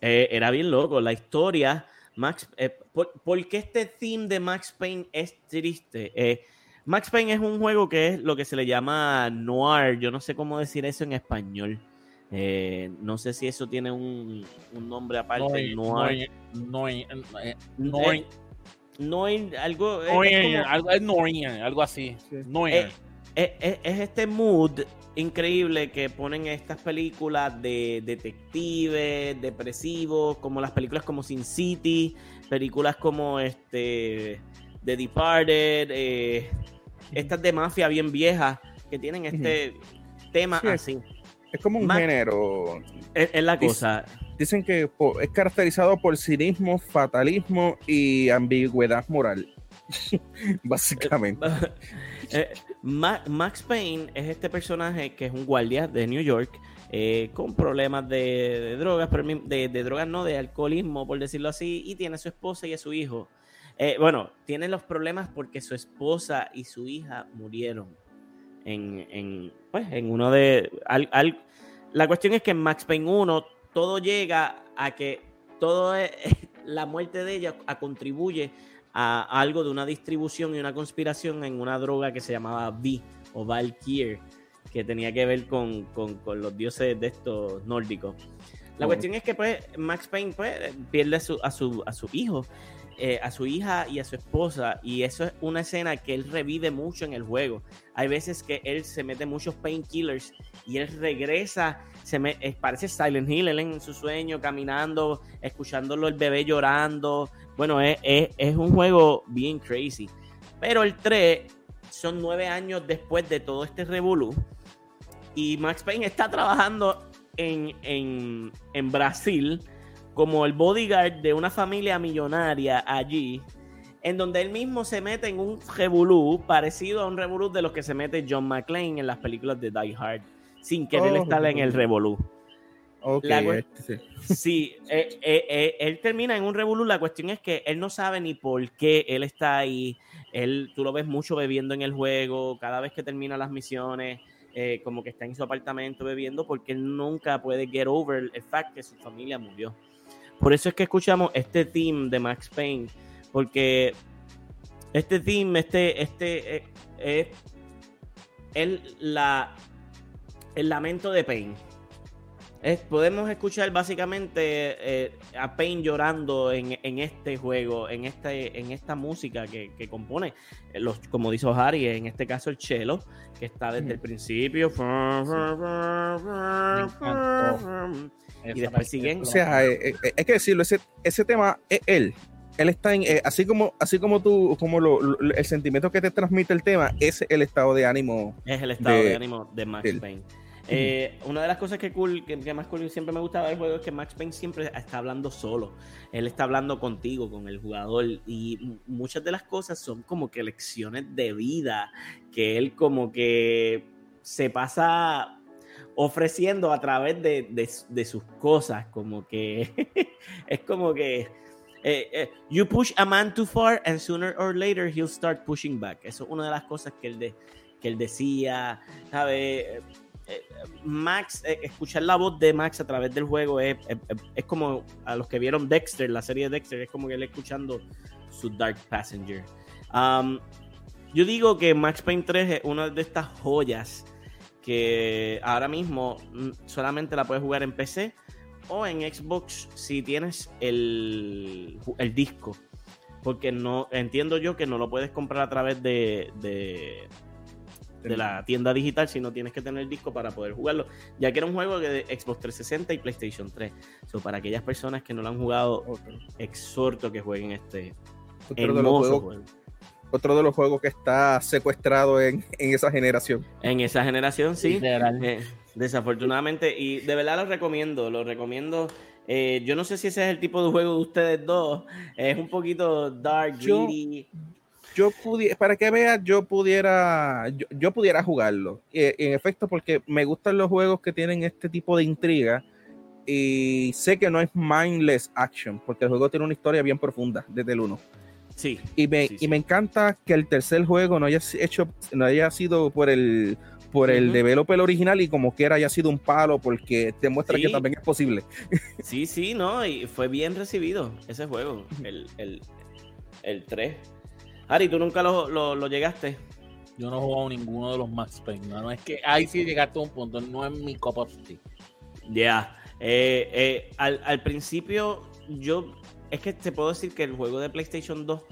eh, era bien loco. La historia, Max, eh, por, qué este theme de Max Payne es triste? Eh, Max Payne es un juego que es lo que se le llama noir. Yo no sé cómo decir eso en español. no sé si eso tiene un, nombre aparte. noir. noir, noir no hay algo. es algo, algo así. Es, es, este mood increíble que ponen estas películas de detectives, depresivos, como las películas como Sin City, películas como este The Departed, eh, estas de mafia bien viejas que tienen este tema así. Es como un género. Es, la cosa. Dicen que es caracterizado por cinismo, fatalismo y ambigüedad moral. Básicamente. Eh, Max Payne es este personaje que es un guardia de New York eh, con problemas de, drogas, de, de, drogas no, de alcoholismo, por decirlo así, y tiene a su esposa y a su hijo. Eh, bueno, tiene los problemas porque su esposa y su hija murieron en, en, pues, en uno de... la cuestión es que en Max Payne 1 todo llega a que todo la muerte de ella contribuye a, algo de una distribución y una conspiración en una droga que se llamaba V o Valkyr, que tenía que ver con, los dioses de estos nórdicos. La cuestión es que pues Max Payne pues, pierde a su, a su, a su hijo eh, a su hija y a su esposa y eso es una escena que él revive mucho en el juego. Hay veces que él se mete muchos painkillers y él regresa, se me, eh, parece Silent Hill, él en su sueño caminando, escuchándolo el bebé llorando. Bueno, es, es un juego bien crazy. Pero el 3 son nueve años después de todo este revolú y Max Payne está trabajando en, en, en Brasil como el bodyguard de una familia millonaria allí, en donde él mismo se mete en un revolú parecido a un revolú de los que se mete John McClane en las películas de Die Hard, sin querer oh, estar en el revolú. Okay, sí, eh, eh, eh, él termina en un revolú. La cuestión es que él no sabe ni por qué él está ahí. Él, tú lo ves mucho bebiendo en el juego. Cada vez que termina las misiones, como que está en su apartamento bebiendo, porque él nunca puede get over el fact que su familia murió. Por eso es que escuchamos este theme de Max Payne, porque este theme, este, este, eh, es el, la, el lamento de Payne. podemos escuchar básicamente eh, a Payne llorando en, este juego, en, este, en esta música que, compone, los, como dijo Harry, en este caso el cello, que está desde el principio y después siguen. O sea, eh, eh, eh, hay que decirlo, ese, ese tema es él. Él está en, así como, así como tú, como lo, el sentimiento que te transmite el tema, es el estado de ánimo. Es el estado de, ánimo de Max Payne. una de las cosas que cool, que, más cool siempre me gustaba del juego es que Max Payne siempre está hablando solo. Él está hablando contigo, con el jugador. Y muchas de las cosas son como que lecciones de vida que él como que se pasa ofreciendo a través de, sus cosas, como que es como que eh, eh, you push a man too far and sooner or later he'll start pushing back. Eso es una de las cosas que él, de, que él decía, ¿sabe? Eh, Max, escuchar la voz de Max a través del juego es, como a los que vieron Dexter, la serie de Dexter, es como que él escuchando su Dark Passenger. Um, yo digo que Max Payne 3 es una de estas joyas que ahora mismo mm, solamente la puedes jugar en PC o en Xbox si tienes el, disco. Porque no entiendo yo que no lo puedes comprar a través de, de, la tienda digital si no tienes que tener el disco para poder jugarlo. Ya que era un juego de Xbox 360 y PlayStation 3. So, para aquellas personas que no lo han jugado, exhorto que jueguen este hermoso juego otro de los juegos que está secuestrado en, esa generación. En esa generación, sí. Eh, desafortunadamente. Y de verdad lo recomiendo, lo recomiendo. Eh, yo no sé si ese es el tipo de juego de ustedes dos. Es un poquito dark, yo, Yo pudiera, para que veas, yo pudiera, yo, pudiera jugarlo. en efecto, porque me gustan los juegos que tienen este tipo de intriga. Y sé que no es mindless action, porque el juego tiene una historia bien profunda desde el 1. Y me, y me encanta que el tercer juego no haya hecho, no haya sido por el por el developer original y como quiera haya sido un palo porque demuestra que también es posible. Sí, sí, no, y fue bien recibido ese juego, el, el, el 3. Ari, ¿tú nunca lo, lo, llegaste? Yo no he jugado ninguno de los Max Payne. No, es que ahí sí llegaste a un punto, no es mi cup of tea. Ya. Eh, eh, al, al, principio, yo es que te puedo decir que el juego de PlayStation 2,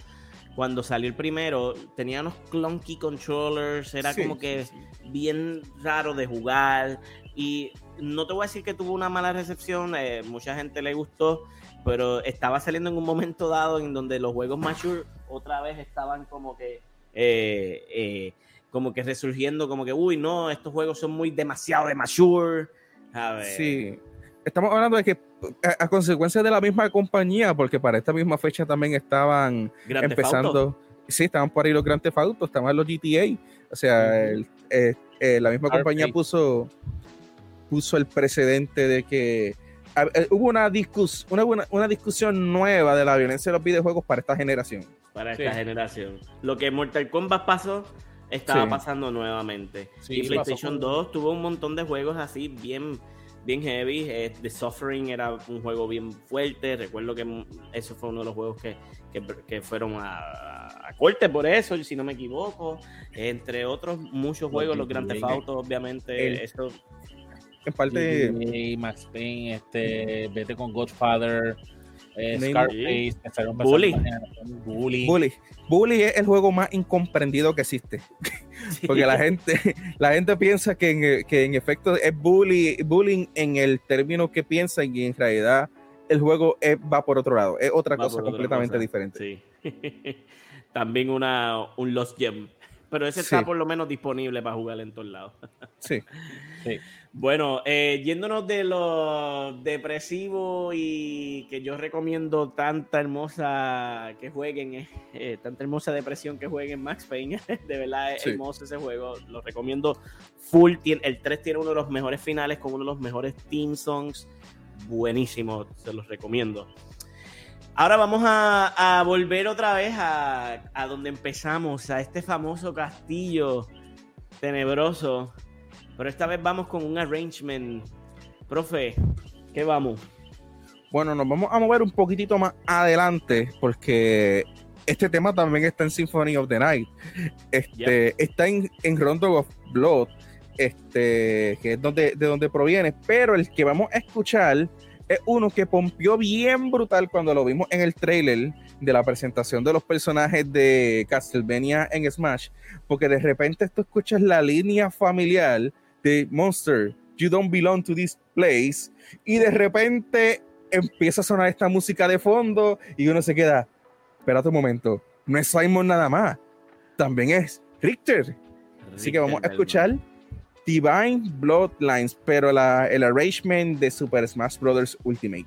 cuando salió el primero, tenía unos clunky controllers, era como que bien raro de jugar. Y no te voy a decir que tuvo una mala recepción, eh, mucha gente le gustó, pero estaba saliendo en un momento dado en donde los juegos mature otra vez estaban como que. Eh, eh, como que resurgiendo, como que, uy, no, estos juegos son muy demasiado de mature. A ver. Sí, estamos hablando de que a, consecuencia de la misma compañía, porque para esta misma fecha también estaban empezando. Sí, estaban por ahí los grandes Theft estaban los GTA. O sea, eh, eh, la misma compañía puso, puso el precedente de que eh, hubo una, discus, una, una, discusión nueva de la violencia de los videojuegos para esta generación. Para esta generación. Lo que Mortal Kombat pasó, estaba pasando nuevamente. y PlayStation 2 tuvo un montón de juegos así bien bien heavy. Eh, The Suffering era un juego bien fuerte. Recuerdo que eso fue uno de los juegos que, que, fueron a, corte por eso, si no me equivoco. Entre otros muchos juegos, los Grand Theft Auto, obviamente. esto en parte. Max Payne, este, vete con Godfather. Eh, Scarface, Bully. Bully. Bully. Bully es el juego más incomprendido que existe. Porque la gente, la gente piensa que en, que en efecto es bully, bullying en el término que piensan y en realidad el juego va por otro lado. Es otra cosa completamente diferente. También una, un Lost Gem. Pero ese está por lo menos disponible para jugar en todos lados. sí. sí. Bueno, eh, yéndonos de lo depresivo y que yo recomiendo tanta hermosa que jueguen, eh, eh, tanta hermosa depresión que jueguen Max Payne, de verdad es hermoso ese juego, lo recomiendo full, el 3 tiene uno de los mejores finales con uno de los mejores team songs, buenísimo, se los recomiendo. Ahora vamos a, volver otra vez a, a donde empezamos, a este famoso castillo tenebroso pero esta vez vamos con un arrangement. Profe, ¿qué vamos? Bueno, nos vamos a mover un poquitito más adelante porque este tema también está en Symphony of the Night. Este, Está en, en Rondo of Blood, este, que es donde, de donde proviene, pero el que vamos a escuchar es uno que pompió bien brutal cuando lo vimos en el trailer de la presentación de los personajes de Castlevania en Smash, porque de repente tú escuchas la línea familiar de Monster, You Don't Belong to This Place, y de repente empieza a sonar esta música de fondo y uno se queda, espérate un momento, no es Simon nada más, también es Richter. Así que vamos a escuchar Divine Bloodlines, pero la, el arrangement de Super Smash Bros. Ultimate.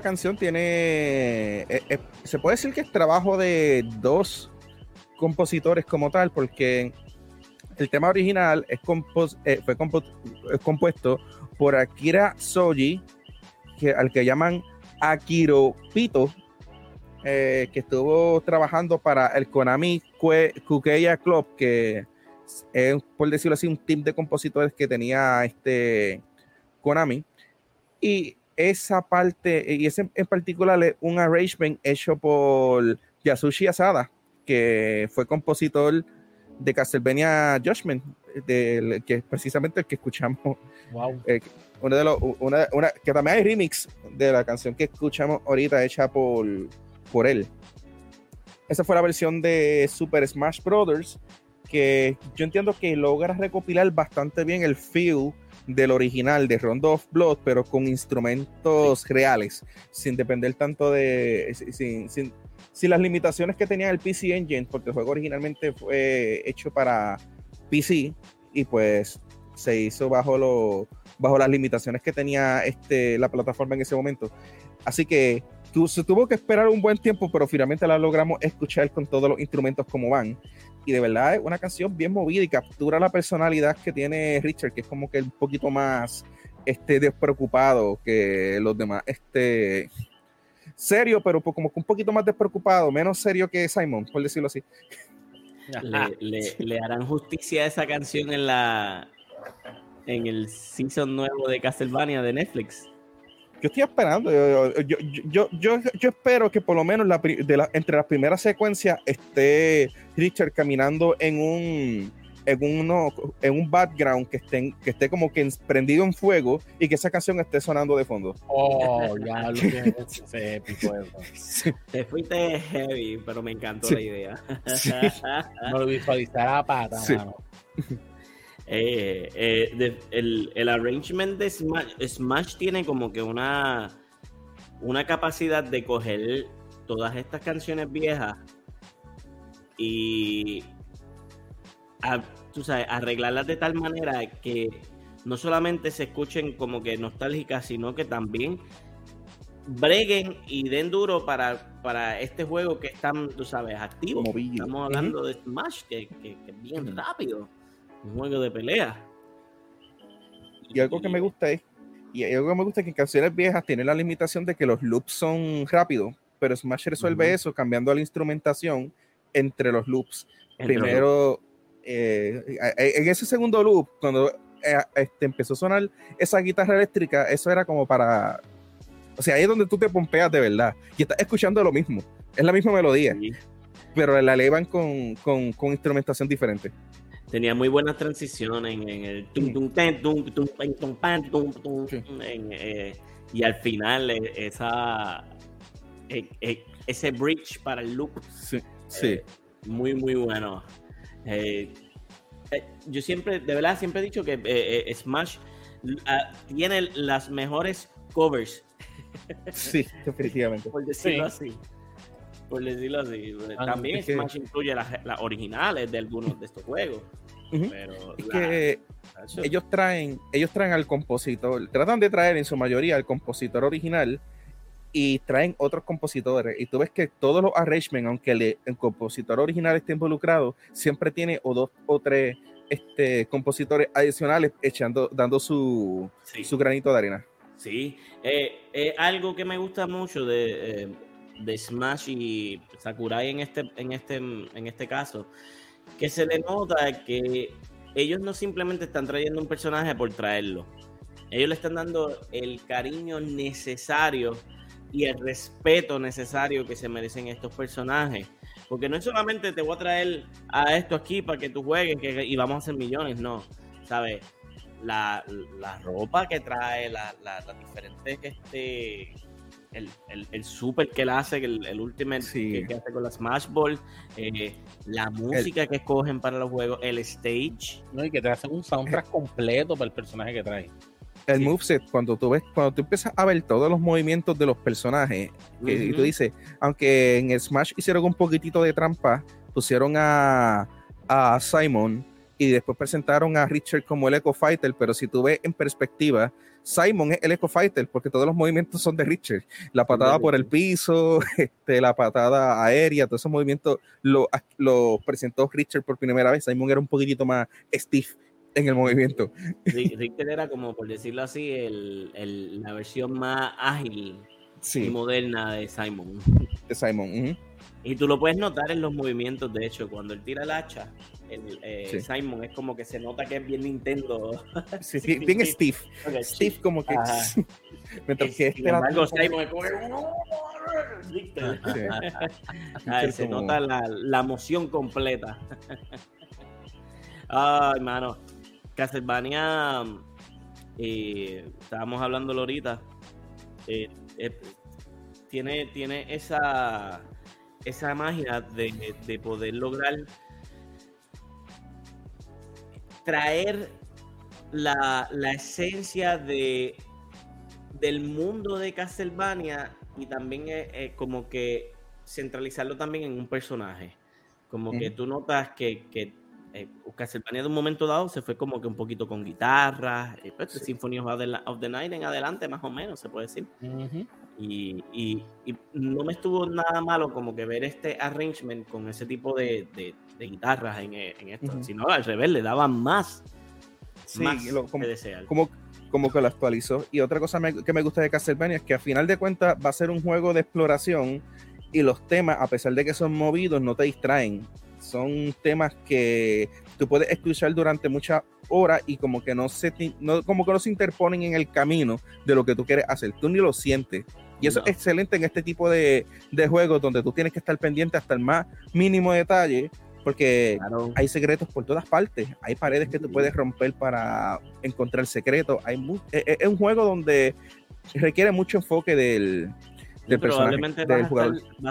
Canción tiene. Eh, eh, se puede decir que es trabajo de dos compositores como tal, porque el tema original es eh, fue compuesto por Akira Soji, que, al que llaman Akiro Pito, que estuvo trabajando para el Konami Kukeya Club, que es, por decirlo así, un team de compositores que tenía este Konami. Y esa parte, y ese en particular es un arrangement hecho por Yasushi Asada, que fue compositor de Castlevania Judgment, que es precisamente el que escuchamos. Wow. Eh, de los, una, una, que también hay remix de la canción que escuchamos ahorita hecha por, por él. Esa fue la versión de Super Smash Brothers, que yo entiendo que logra recopilar bastante bien el feel del original de Rondo of Blood, pero con instrumentos reales, sin depender tanto de. Sin, sin, las limitaciones que tenía el PC Engine, porque el juego originalmente fue hecho para PC y pues se hizo bajo, lo, bajo las limitaciones que tenía este, la plataforma en ese momento. Así que se tuvo que esperar un buen tiempo, pero finalmente la logramos escuchar con todos los instrumentos como van. Y de verdad es una canción bien movida y captura la personalidad que tiene Richard, que es como que un poquito más este, despreocupado que los demás. Este, serio, pero como que un poquito más despreocupado, menos serio que Simon, por decirlo así. Le, le, harán justicia a esa canción en la en el season nuevo de Castlevania de Netflix. Yo estoy esperando, yo, yo, yo, yo, espero que por lo menos la, de la, entre las primeras secuencias esté Richard caminando en un en, uno, en un background que esté, que esté como que prendido en fuego y que esa canción esté sonando de fondo. Oh, ya lo que ese épico eso. Te fuiste heavy, pero me encantó la idea. No lo visualizará a pata. Eh, eh, el, el, arrangement de Smash, Smash tiene como que una, una capacidad de coger todas estas canciones viejas y tú sabes, arreglarlas de tal manera que no solamente se escuchen como que nostálgicas, sino que también breguen y den duro para, para este juego que están, tú sabes, activo. Estamos hablando de Smash, que, es bien rápido. Un juego de pelea. Y algo que me gusta es, y algo que me gusta es que en canciones viejas tienen la limitación de que los loops son rápidos, pero Smash resuelve eso cambiando la instrumentación entre los loops. Primero, eh, en ese segundo loop, cuando eh, este, empezó a sonar esa guitarra eléctrica, eso era como para. O sea, ahí es donde tú te pompeas de verdad. Y estás escuchando lo mismo. Es la misma melodía. Pero la elevan con, con, con, instrumentación diferente. Tenía muy buenas transiciones en, el y al final eh, esa ese bridge para el loop sí, sí. muy muy bueno eh, eh, yo siempre, de verdad, siempre he dicho que eh, Smash ah, tiene las mejores covers. Sí, definitivamente. Por decirlo así. Por decirlo así. Ah, También Smash incluye las, originales de algunos de estos juegos. Pero es que ellos traen, ellos traen al compositor, tratan de traer en su mayoría al compositor original y traen otros compositores. Y tú ves que todos los arrangements, aunque el, compositor original esté involucrado, siempre tiene o dos o tres este, compositores adicionales echando, dando su, su granito de arena. Sí, eh, algo que me gusta mucho de, eh, de, Smash y Sakurai en este, en, este, en este caso, que se le nota que ellos no simplemente están trayendo un personaje por traerlo, ellos le están dando el cariño necesario y el respeto necesario que se merecen estos personajes. Porque no es solamente te voy a traer a esto aquí para que tú juegues y vamos a hacer millones, no. ¿Sabes? La, ropa que trae, la, la, diferentes, este, el, el, super que él hace, el, el ultimate que, hace con la Smash Ball, eh, la música que escogen para los juegos, el stage. No, y que te hacen un soundtrack completo para el personaje que trae. El moveset, cuando tú ves, cuando tú empiezas a ver todos los movimientos de los personajes, y tú dices, aunque en el Smash hicieron un poquitito de trampa, pusieron a, a Simon y después presentaron a Richard como el Echo Fighter, pero si tú ves en perspectiva, Simon es el Echo Fighter porque todos los movimientos son de Richard. La patada por el piso, este, la patada aérea, todos esos movimientos lo, lo presentó Richard por primera vez. Simon era un poquitito más stiff en el movimiento. Richter era como, por decirlo así, el, la versión más ágil y moderna de Simon. De Simon. Y tú lo puedes notar en los movimientos, de hecho, cuando él tira el hacha, el, eh, Simon es como que se nota que es bien Nintendo. Sí, bien, Steve. Steve como que... Mientras que este Simon es como... se nota la, la emoción completa. Ay, mano. Castlevania, eh, estábamos hablando ahorita, eh, eh, tiene, tiene esa, esa magia de, poder lograr traer la, esencia de, del mundo de Castlevania y también como que centralizarlo también en un personaje. Como que tú notas que, que eh, Castlevania de un momento dado se fue como que un poquito con guitarras, eh, pues, Symphony of the, Night en adelante, más o menos, se puede decir. y, y, no me estuvo nada malo como que ver este arrangement con ese tipo de, de, guitarras en, en esto, sino al revés, le daba más, sí, como, que Como, como que lo actualizó. Y otra cosa que me gusta de Castlevania es que a final de cuentas va a ser un juego de exploración y los temas, a pesar de que son movidos, no te distraen son temas que tú puedes escuchar durante muchas horas y como que no se no, como que no se interponen en el camino de lo que tú quieres hacer. Tú ni lo sientes. Y eso es excelente en este tipo de, de, juegos donde tú tienes que estar pendiente hasta el más mínimo detalle, porque hay secretos por todas partes. Hay paredes que tú puedes romper para encontrar secretos. Hay e, e, es un juego donde requiere mucho enfoque del, probablemente vas,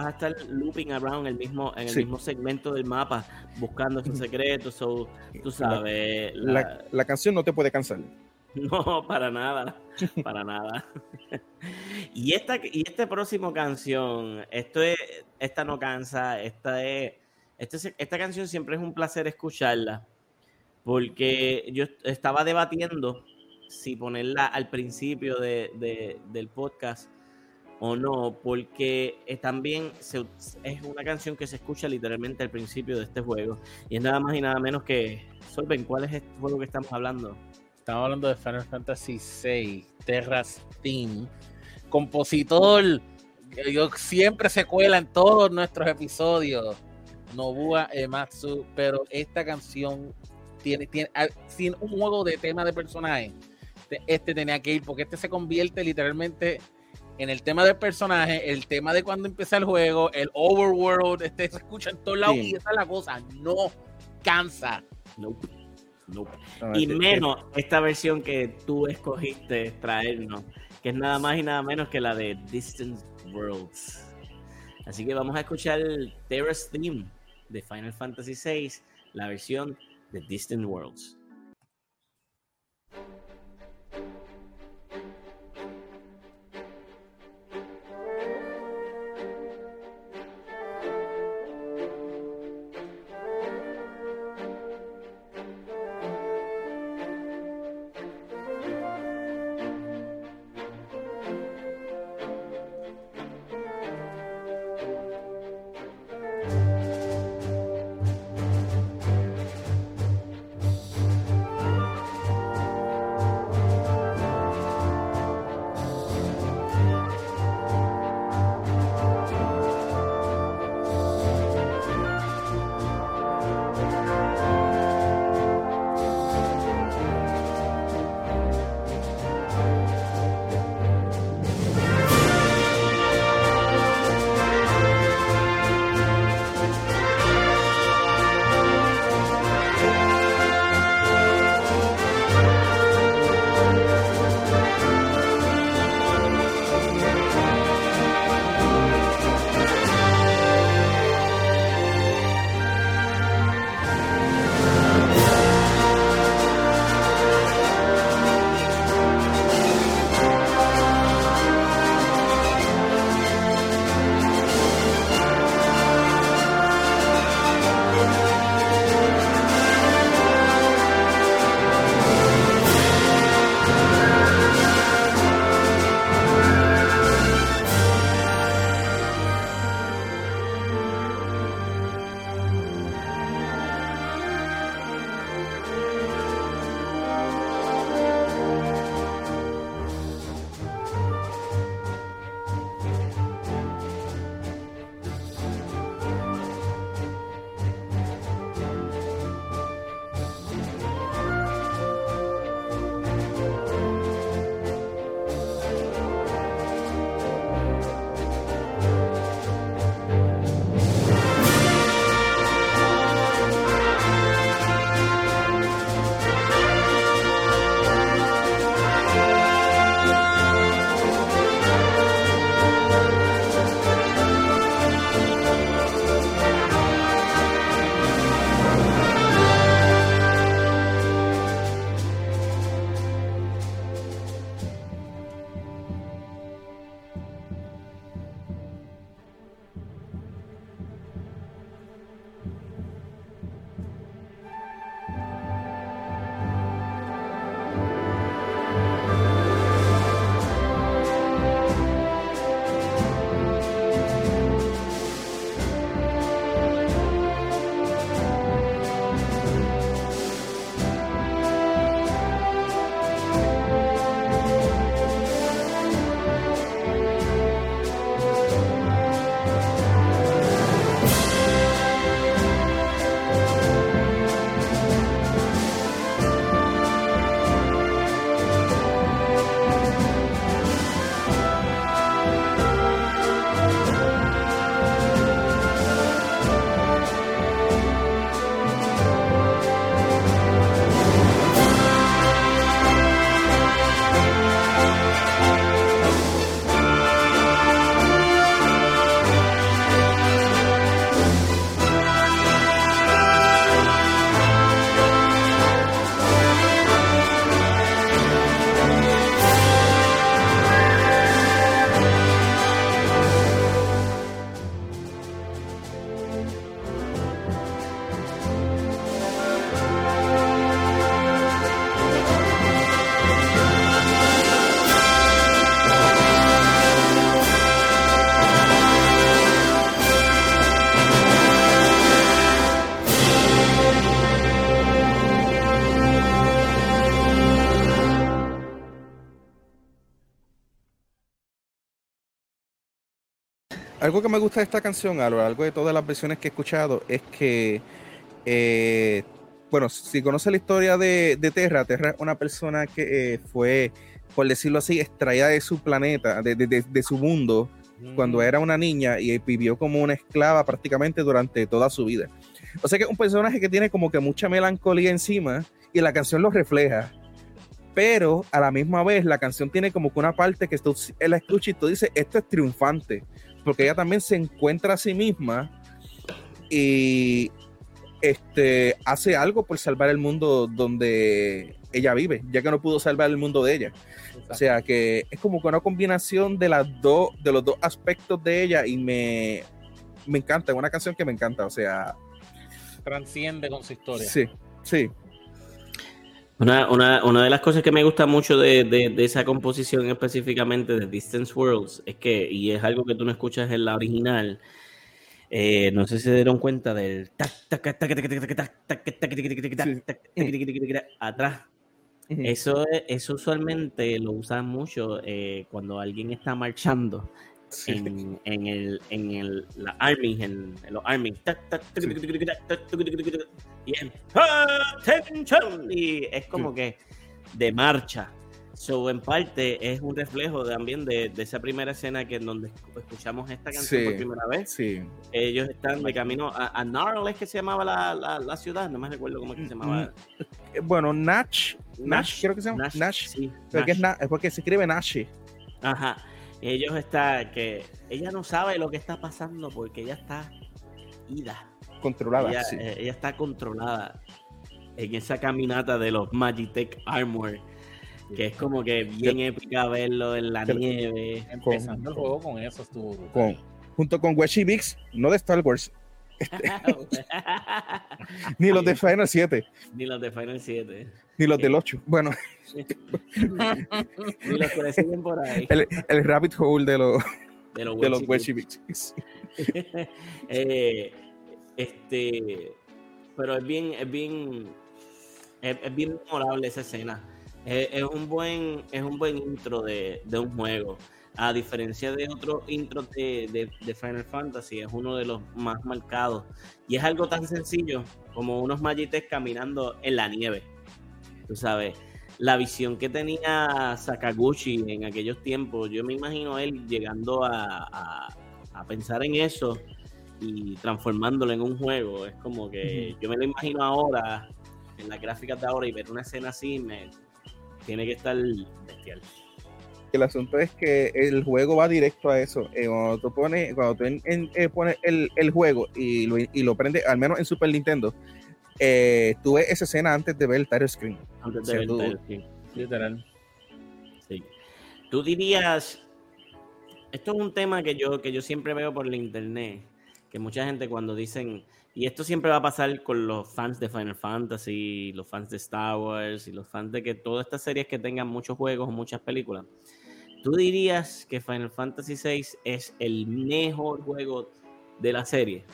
a estar, looping around el mismo, en el mismo segmento del mapa, buscando esos secretos. tú sabes. La, canción no te puede cansar. No, para nada. Para nada. y esta, y esta próxima canción, esto es, esta no cansa, esta es, este esta canción siempre es un placer escucharla. Porque yo estaba debatiendo si ponerla al principio del podcast o no, porque también es una canción que se escucha literalmente al principio de este juego. Y es nada más y nada menos que. Solven, ¿cuál es este juego que estamos hablando? Estamos hablando de Final Fantasy VI, Terras Team. Compositor, yo siempre se cuela en todos nuestros episodios. Nobua Ematsu, pero esta canción tiene, tiene, ah, tiene un juego de tema de personaje. Este tenía que ir, porque este se convierte literalmente en el tema del personaje, el tema de cuando empieza el juego, el overworld, este se escucha en todos lados y esa es la cosa, no cansa. Nope. Nope. y menos esta versión que tú escogiste traernos, que es nada más y nada menos que la de Distant Worlds. Así que vamos a escuchar el Terrace Theme de Final Fantasy VI, la versión de Distant Worlds. Algo que me gusta de esta canción a lo largo de todas las versiones que he escuchado es que, eh, bueno, si conoce la historia de, Terra, Terra es una persona que eh, fue, por decirlo así, extraída de su planeta, de, su mundo, cuando era una niña y vivió como una esclava prácticamente durante toda su vida. O sea que es un personaje que tiene como que mucha melancolía encima y la canción lo refleja. Pero a la misma vez la canción tiene como que una parte que tú la escuchas y tú dices, esto es triunfante, porque ella también se encuentra a sí misma y este, hace algo por salvar el mundo donde ella vive, ya que no pudo salvar el mundo de ella. O sea que es como que una combinación de las dos, de los dos aspectos de ella y me, me encanta, es una canción que me encanta, o sea. Transciende con su historia. Sí, sí. Una, una, una, de las cosas que me gusta mucho de, de, esa composición específicamente de Distance Worlds es que, y es algo que tú no escuchas en la original, no sé si se dieron cuenta del atrás. Eso, eso usualmente lo usan mucho cuando alguien está marchando en, en, el, en el, la army, en, los army. Y, es como que de marcha. So, en parte es un reflejo también de, de, esa primera escena que en donde escuchamos esta canción por primera vez. Sí. Ellos están de camino a, a Narl, es que se llamaba la, la, la, ciudad, no me recuerdo cómo es que se llamaba. Bueno, Natch, Nash, creo que se llama. Nash, Nash, sí, es, es, porque se escribe Nash. Ajá ellos está que ella no sabe lo que está pasando porque ella está ida. Controlada. Ella, eh, ella está controlada en esa caminata de los Magitech Armor. Que es como que bien épica verlo en la nieve. Empezando el juego con eso estuvo. junto con Weshi Bix, no de Star Wars, Ni los de Final 7. Ni los de Final 7. Ni los del 8. Bueno. Ni los que le siguen por ahí. El, el rabbit hole de los, de los, de los eh, este, pero es bien, es bien, es, es bien memorable esa escena. Es, es, un buen, es un buen intro de, de un juego a diferencia de otros intros de, Final Fantasy, es uno de los más marcados. Y es algo tan sencillo como unos Magites caminando en la nieve. Tú sabes, la visión que tenía Sakaguchi en aquellos tiempos, yo me imagino él llegando a, pensar en eso y transformándolo en un juego. Es como que yo me lo imagino ahora, en las gráficas de ahora, y ver una escena así me tiene que estar bestial el asunto es que el juego va directo a eso. Eh, cuando tú pones, cuando tú eh, pones el, el, juego y lo, y lo prendes, al menos en Super Nintendo, eh, tú ves esa escena antes de ver el title screen. Antes de ver el title screen. Literal. Sí. Tú dirías, esto es un tema que yo, que yo siempre veo por la internet, que mucha gente cuando dicen, y esto siempre va a pasar con los fans de Final Fantasy, los fans de Star Wars y los fans de que todas estas series que tengan muchos juegos o muchas películas. ¿Tú dirías que Final Fantasy VI es el mejor juego de la serie?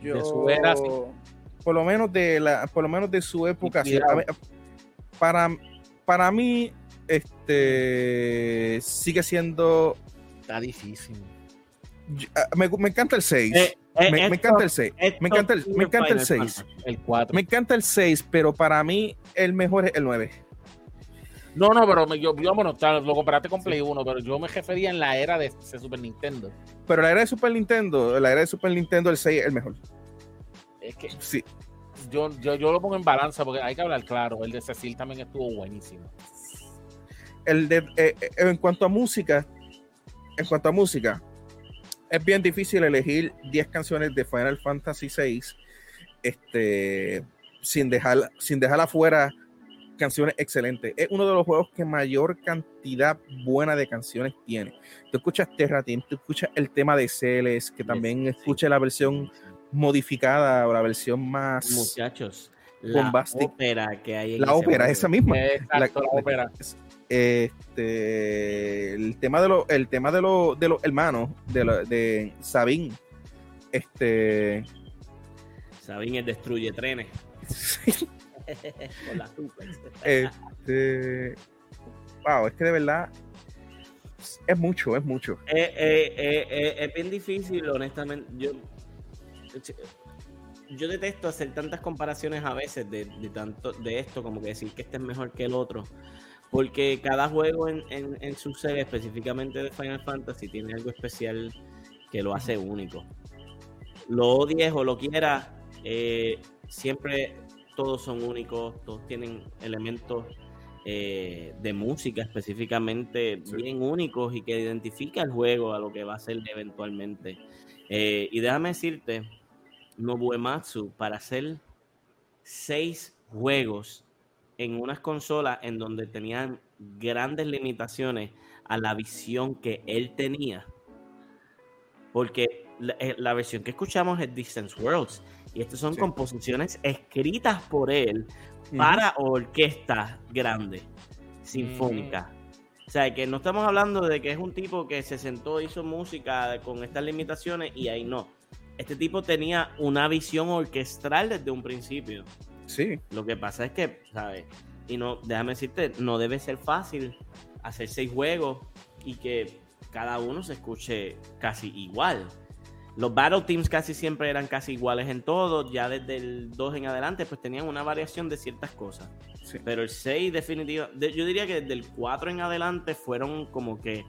Yo, de su por lo menos de la, por lo menos de su época. para, para mí, este sigue siendo. Está difícil. Ah, me, encanta el 6. Eh, eh, me, encanta el 6. Me encanta el, me encanta el 6. El 4. Me encanta el 6, pero para mí el mejor es el 9. No, no, pero yo, yo bueno, lo comparaste con Play 1, pero yo me refería en la era de, Super Nintendo. Pero la era de Super Nintendo, la era de Super Nintendo, el 6 es el mejor. Es que sí. Yo, yo, yo lo pongo en balanza porque hay que hablar claro. El de Cecil también estuvo buenísimo. El de, eh, eh, en cuanto a música, en cuanto a música, es bien difícil elegir 10 canciones de Final Fantasy VI este, sin, dejar, sin dejar afuera canciones excelentes. Es uno de los juegos que mayor cantidad buena de canciones tiene. Tú escuchas Terra Team, tú escuchas el tema de Celes, que también escucha la versión modificada o la versión más. Muchachos, la ópera que hay en La ópera, esa misma. la, ópera. Este, el tema de los, el tema de los, de los hermanos de, de Sabine. Este. Sabine destruye trenes. Este, wow, es que de verdad es mucho, es mucho. Eh, eh, es bien difícil, honestamente. Yo, yo detesto hacer tantas comparaciones a veces de, tanto de esto, como que decir que este es mejor que el otro. Porque cada juego en, en, su serie, específicamente de Final Fantasy, tiene algo especial que lo hace único. Lo odies o lo quieras, eh, siempre todos son únicos, todos tienen elementos eh, de música específicamente bien únicos y que identifica el juego a lo que va a ser eventualmente. Eh, y déjame decirte, Nobuematsu, para hacer seis juegos en unas consolas en donde tenían grandes limitaciones a la visión que él tenía. Porque la, eh, versión que escuchamos es Distance Worlds. Y estas son composiciones escritas por él para orquesta grande, sinfónica. O sea, que no estamos hablando de que es un tipo que se sentó, hizo música con estas limitaciones y ahí no. Este tipo tenía una visión orquestral desde un principio. Sí. Lo que pasa es que, ¿sabes? Y no, déjame decirte, no debe ser fácil hacer seis juegos y que cada uno se escuche casi igual. Los Battle Teams casi siempre eran casi iguales en todo. Ya desde el 2 en adelante, pues tenían una variación de ciertas cosas. Pero el 6, definitivamente, yo diría que desde el 4 en adelante fueron como que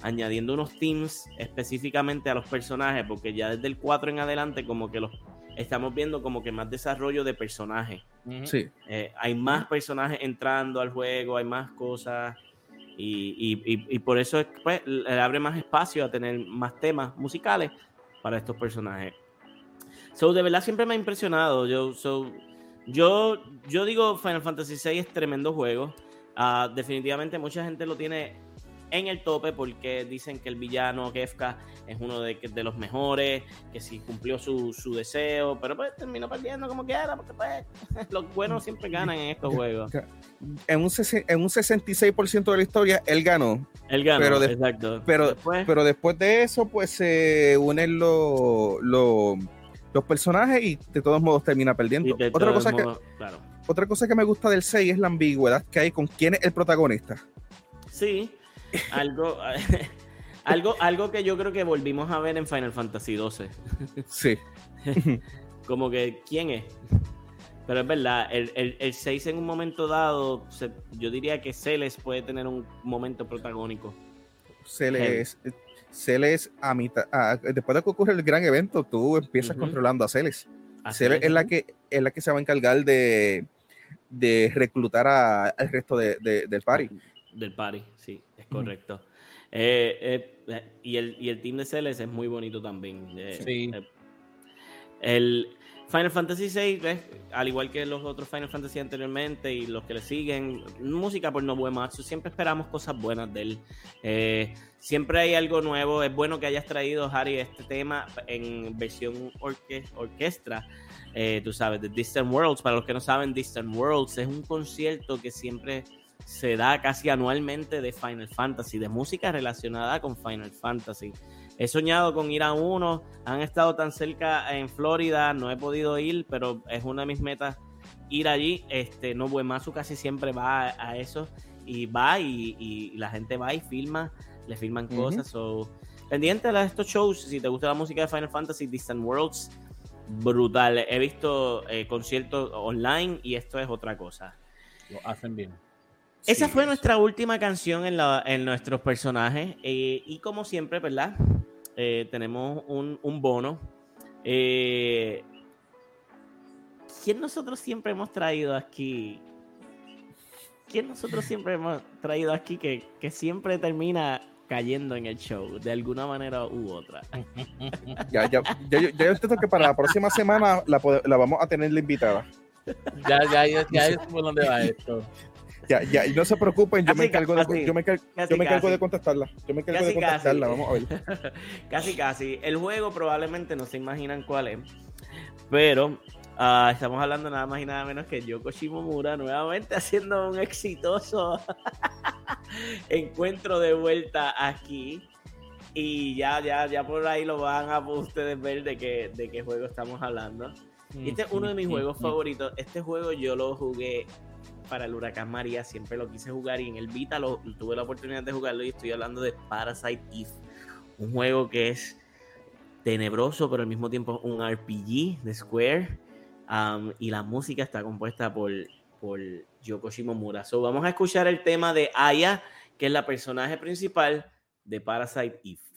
añadiendo unos teams específicamente a los personajes, porque ya desde el 4 en adelante, como que los estamos viendo como que más desarrollo de personajes. Sí. Eh, hay más personajes entrando al juego, hay más cosas. Y, por eso pues, le abre más espacio a tener más temas musicales para estos personajes. So, de verdad siempre me ha impresionado. Yo, yo, yo digo Final Fantasy VI es tremendo juego. Ah, definitivamente mucha gente lo tiene en el tope porque dicen que el villano Kefka es uno de, de los mejores, que si cumplió su, su, deseo, pero pues terminó perdiendo como quiera, porque pues los buenos siempre ganan en estos juegos. En un, en un 66% de la historia, él ganó. Él ganó, pero exacto. Pero después, pero después de eso, pues se unen los, los, personajes y de todos modos termina perdiendo. Otra cosa, que, otra cosa que me gusta del 6 es la ambigüedad que hay con quién es el protagonista. Sí, algo, algo, algo que yo creo que volvimos a ver en Final Fantasy XII. Sí. Como que, ¿quién es? Pero es verdad, el, el, 6 en un momento dado, yo diría que Celes puede tener un momento protagónico. Celes, Celes a mitad, después de que ocurre el gran evento, tú empiezas controlando a Celes. Celes es la, que, es la que se va a encargar de, de reclutar al resto de, del party. Del party, sí correcto. Eh, eh, eh, y, el, y el team de Celes es muy bonito también. sí. el Final Fantasy VI, al igual que los otros Final Fantasy anteriormente y los que le siguen, música por no Nobuematsu, siempre esperamos cosas buenas de él. siempre hay algo nuevo. Es bueno que hayas traído, Harry, este tema en versión orquestra. tú sabes, de Distant Worlds. Para los que no saben, Distant Worlds es un concierto que siempre se da casi anualmente de Final Fantasy, de música relacionada con Final Fantasy. He soñado con ir a uno, han estado tan cerca en Florida, no he podido ir, pero es una de mis metas ir allí. Este, no, Buemasu casi siempre va a, eso y va y, la gente va y filma, le filman cosas. pendiente de estos shows, si te gusta la música de Final Fantasy, Distant Worlds, brutal. He visto eh, conciertos online y esto es otra cosa. Lo hacen bien. Esa fue nuestra última canción en, en nuestros personajes. Eh, y como siempre, ¿verdad? Eh, tenemos un, bono. Eh, ¿Quién nosotros siempre hemos traído aquí? ¿Quién nosotros siempre hemos traído aquí que, siempre termina cayendo en el show de alguna manera u otra? ya, ya, ya, ya yo entiendo que para la próxima semana la, la vamos a tener la invitada. Ya, ya, ya, ya es por dónde va esto. Ya, ya, y no se preocupen, yo me encargo, de, yo me, yo me encargo de contestarla. Yo me encargo de contestarla, vamos a ver. casi, casi. El juego probablemente no se imaginan cuál es, pero uh, estamos hablando nada más y nada menos que Yoko Shimomura nuevamente haciendo un exitoso encuentro de vuelta aquí. Y ya, ya, ya por ahí lo van a ustedes ver de qué, de qué juego estamos hablando. Y este es uno de mis juegos favoritos. Este juego yo lo jugué para el huracán María, siempre lo quise jugar y en el Vita tuve la oportunidad de jugarlo y estoy hablando de Parasite Eve, un juego que es tenebroso pero al mismo tiempo un RPG de Square um, y la música está compuesta por, por Yoko Shimomura. So, vamos a escuchar el tema de Aya, que es la personaje principal de Parasite Eve.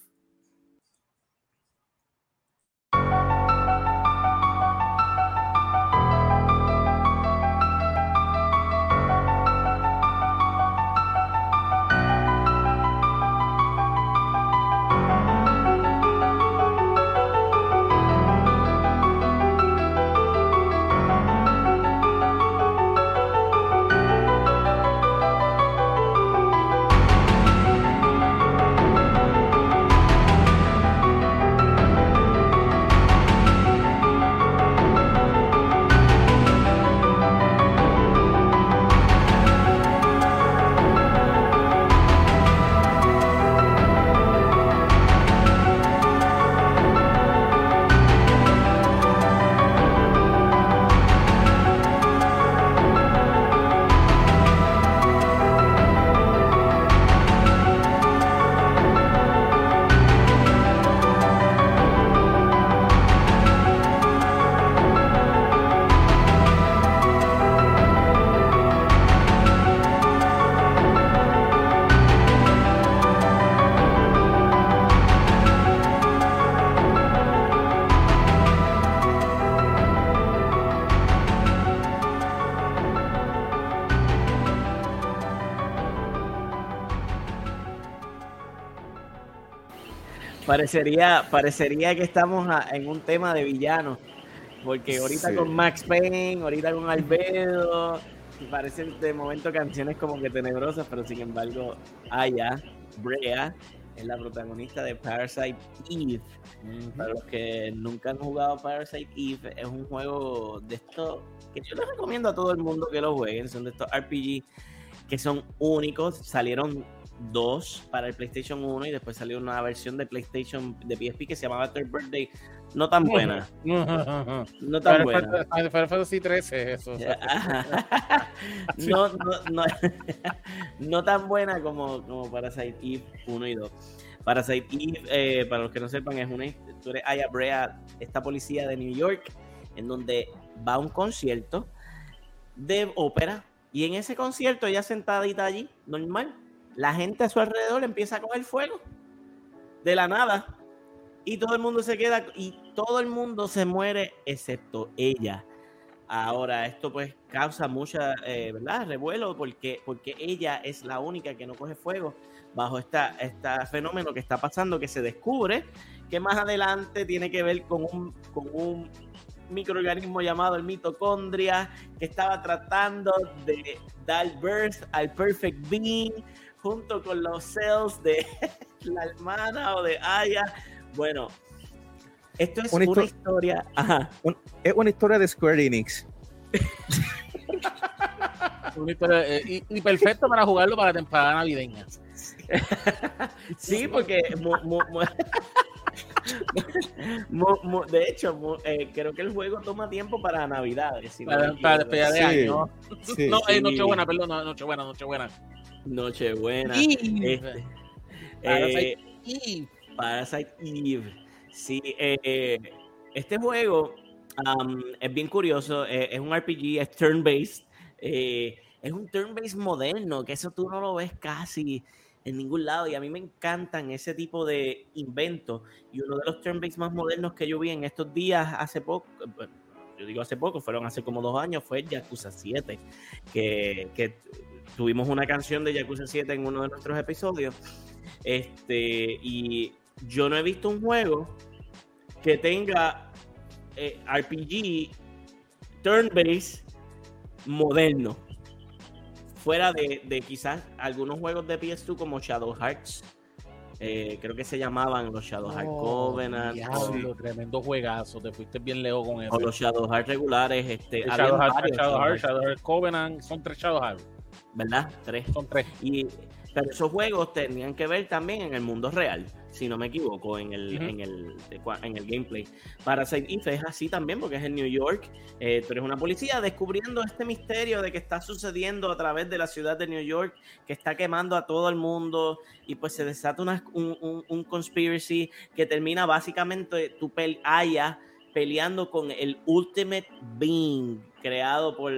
Parecería, parecería que estamos en un tema de villanos. Porque ahorita con Max Payne, ahorita con Albedo, parecen de momento canciones como que tenebrosas, pero sin embargo, Aya, Brea, es la protagonista de Parasite Eve. Para los que nunca han jugado Parasite Eve, es un juego de esto que yo les recomiendo a todo el mundo que lo jueguen. Son de estos RPG que son únicos. Salieron dos para el PlayStation 1 y después salió una versión de PlayStation de PSP que se llamaba Third Birthday. No tan buena. no tan buena. Final Fantasy 13, eso. no, no, no, no, tan buena como, como Parasite Eve 1 y 2. Parasite Eve, eh, para los que no sepan, es una historia. Aya Brea, esta policía de New York, en donde va a un concierto de ópera y en ese concierto ella sentadita allí, normal, la gente a su alrededor empieza a coger fuego de la nada y todo el mundo se queda y todo el mundo se muere excepto ella. Ahora, esto pues causa mucha, eh, ¿verdad? Revuelo porque, porque ella es la única que no coge fuego bajo esta, este fenómeno que está pasando, que se descubre que más adelante tiene que ver con un, con un microorganismo llamado el mitocondria que estaba tratando de dar birth al perfect being junto con los cells de la hermana o de Aya. Bueno, esto es una, historia. es una historia de Square Enix. Eh, y, perfecto para jugarlo para la temporada navideña. sí, porque de hecho, eh, creo que el juego toma tiempo para Navidades. para, despedir de año. no, eh, Nochebuena, perdón, Nochebuena, Nochebuena. Nochebuena. Este, Parasite eh, Parasite Eve. Sí, eh, este juego es bien curioso. Eh, es un RPG, es turn-based. es un turn-based moderno, que eso tú no lo ves casi en ningún lado. Y a mí me encantan ese tipo de inventos. Y uno de los turn-based más modernos que yo vi en estos días, hace poco, yo digo hace poco, fueron hace como dos años, fue Yakuza 7, que, que tuvimos una canción de Yakuza 7 en uno de nuestros episodios. Este, y yo no he visto un juego que tenga eh, RPG turn-based moderno. Fuera de, quizás algunos juegos de PS2 como Shadow Hearts. Eh, creo que se llamaban los Shadow Hearts oh, Covenant. tremendo juegazo, te fuiste bien lejos con eso. O los Shadow Hearts regulares. Este, Shadow, Hearts, Shadow, Hearts, Shadow Hearts Covenant, son tres Shadow Hearts. ¿verdad? Tres. Son tres. Y, pero esos juegos tenían que ver también en el mundo real, si no me equivoco, en el, en el, en el gameplay. Parasite Eve es así también, porque es en New York. Eh, tú eres una policía descubriendo este misterio de que está sucediendo a través de la ciudad de New York, que está quemando a todo el mundo, y pues se desata una, un, un, un conspiracy que termina básicamente tu pel Aya peleando con el Ultimate Being creado por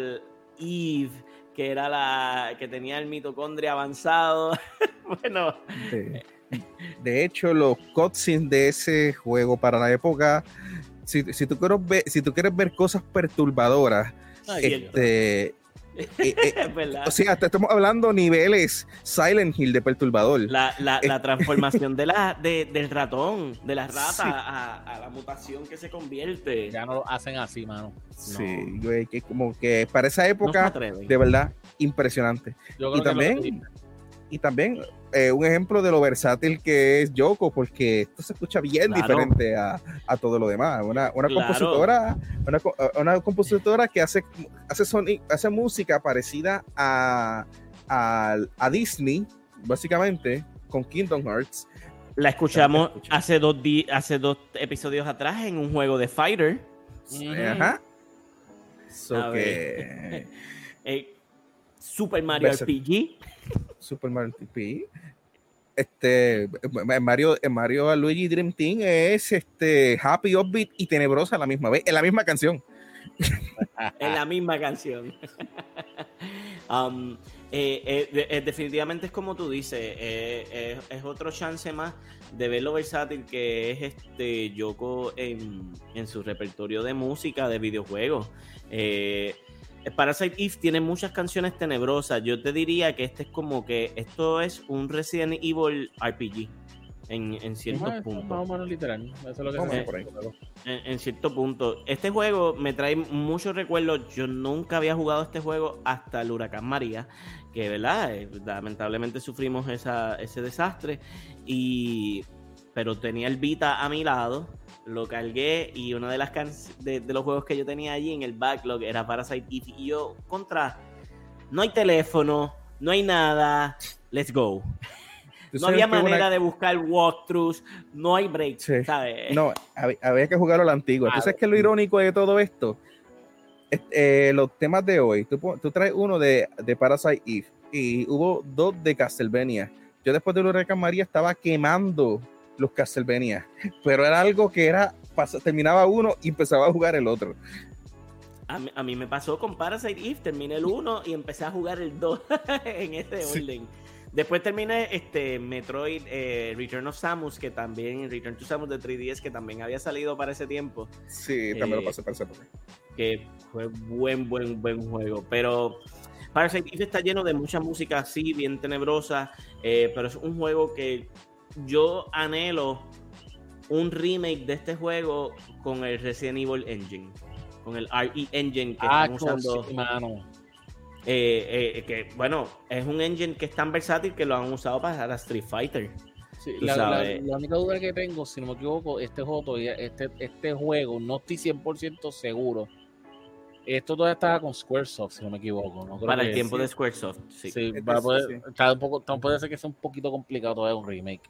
Eve que era la que tenía el mitocondria avanzado. bueno. De, hecho, los cutscenes de ese juego para la época, si, tú, quieres ver, si tú quieres ver cosas perturbadoras, este, eh, eh, eh, o sea, estamos hablando niveles Silent Hill de perturbador. La, la, la transformación de la, de, del ratón, de la rata a, la mutación que se convierte. Ya no lo hacen así, mano. Sí, güey, que como que para esa época, de verdad, impresionante. y también, y también eh, un ejemplo de lo versátil que es Yoko, porque esto se escucha bien diferente a, todo lo demás. Una, una compositora, una, compositora que hace, hace, hace música parecida a, a, Disney, básicamente, con Kingdom Hearts. La escuchamos hace dos, hace dos episodios atrás en un juego de Fighter. Ajá. Eh, Super Mario RPG. Super Mario RPG. Este, Mario, Mario Luigi Dream Team es este happy, upbeat y tenebrosa la misma vez, en la misma canción. en la misma canción. Um, eh, eh, eh, definitivamente es como tú dices, es otro chance más de ver lo versátil que es este Yoko en, en su repertorio de música, de videojuegos. Parasite Eve tiene muchas canciones tenebrosas. Yo te diría que este es como que esto es un Resident Evil RPG. En, en ciertos puntos. Más o menos literal. Eso es lo que se por ahí. En, en, cierto punto. Este juego me trae muchos recuerdos. Yo nunca había jugado este juego hasta el huracán María. Que, ¿verdad? Eh, lamentablemente sufrimos esa, ese desastre. Y. Pero tenía el Vita a mi lado lo cargué y uno de las de, los juegos que yo tenía allí en el backlog era Parasite Eve y yo contra no hay teléfono, no hay nada, let's go. No había manera de buscar walkthroughs, no hay breaks, ¿sabes? No, había, que jugarlo a la antigua. ¿Tú qué es lo irónico de todo esto? Eh, los temas de hoy, tú, traes uno de, de, Parasite Eve y hubo dos de Castlevania. Yo después de Huracán María estaba quemando los Castlevania, pero era algo que era, terminaba uno y empezaba a jugar el otro. A mí, me pasó con Parasite Eve, terminé el 1 y empecé a jugar el 2 en este orden. Después terminé este Metroid eh, Return of Samus, que también, Return to Samus de 3DS, que también había salido para ese tiempo. Sí, también lo eh, pasé para ese tiempo. Que fue buen, buen, buen juego. Pero Parasite Eve está lleno de mucha música así, bien tenebrosa, eh, pero es un juego que yo anhelo un remake de este juego con el Resident Evil Engine, con el RE Engine que ah, están usando. Eh, eh, que bueno, es un engine que es tan versátil que lo han usado para Street Fighter. la, única duda que tengo, si no me equivoco, este juego, este, este juego, no estoy 100% seguro. Esto todavía estaba con Squaresoft, si no me equivoco. para el tiempo de Squaresoft, sí. sí, para poder, un poco, puede ser que sea un poquito complicado todavía un remake.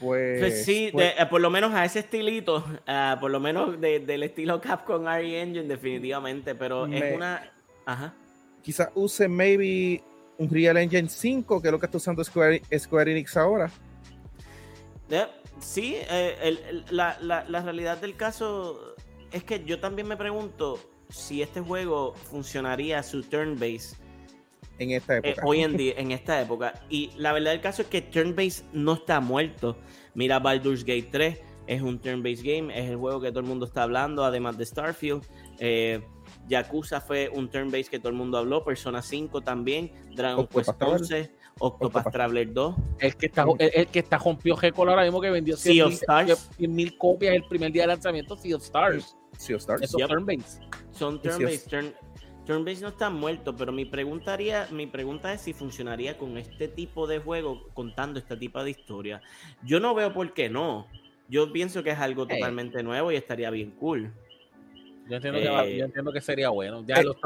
Pues, pues, sí, pues eh, por lo menos a ese estilito, uh, por lo menos del estilo Capcom RE Engine, definitivamente, pero es una. Ajá. Quizás use maybe un Real Engine 5, que es lo que está usando Square, Enix ahora. sí, eh, la, la, la realidad del caso es que yo también me pregunto si este juego funcionaría su turn base en esta eh, época. hoy en día, en esta época. Y la verdad del caso es que turn-based no está muerto. Mira Baldur's Gate 3, es un turn-based game, es el juego que todo el mundo está hablando, además de Starfield. Eh, Yakuza fue un turn-based que todo el mundo habló, Persona 5 también, Dragon Quest 11, Octopath Traveler 2. El que está, el, que está rompió G-Call ahora mismo que vendió 100 mil copias el primer día de lanzamiento, Sea of Stars. Sea of Stars. Esos turn-based. Son turn-based, turn Turnbase no está muerto, pero mi, mi pregunta es si funcionaría con este tipo de juego contando este tipo de historia. Yo no veo por qué no. Yo pienso que es algo totalmente nuevo y estaría bien cool. Yo entiendo, que, yo eh, entiendo que sería bueno. Ya los,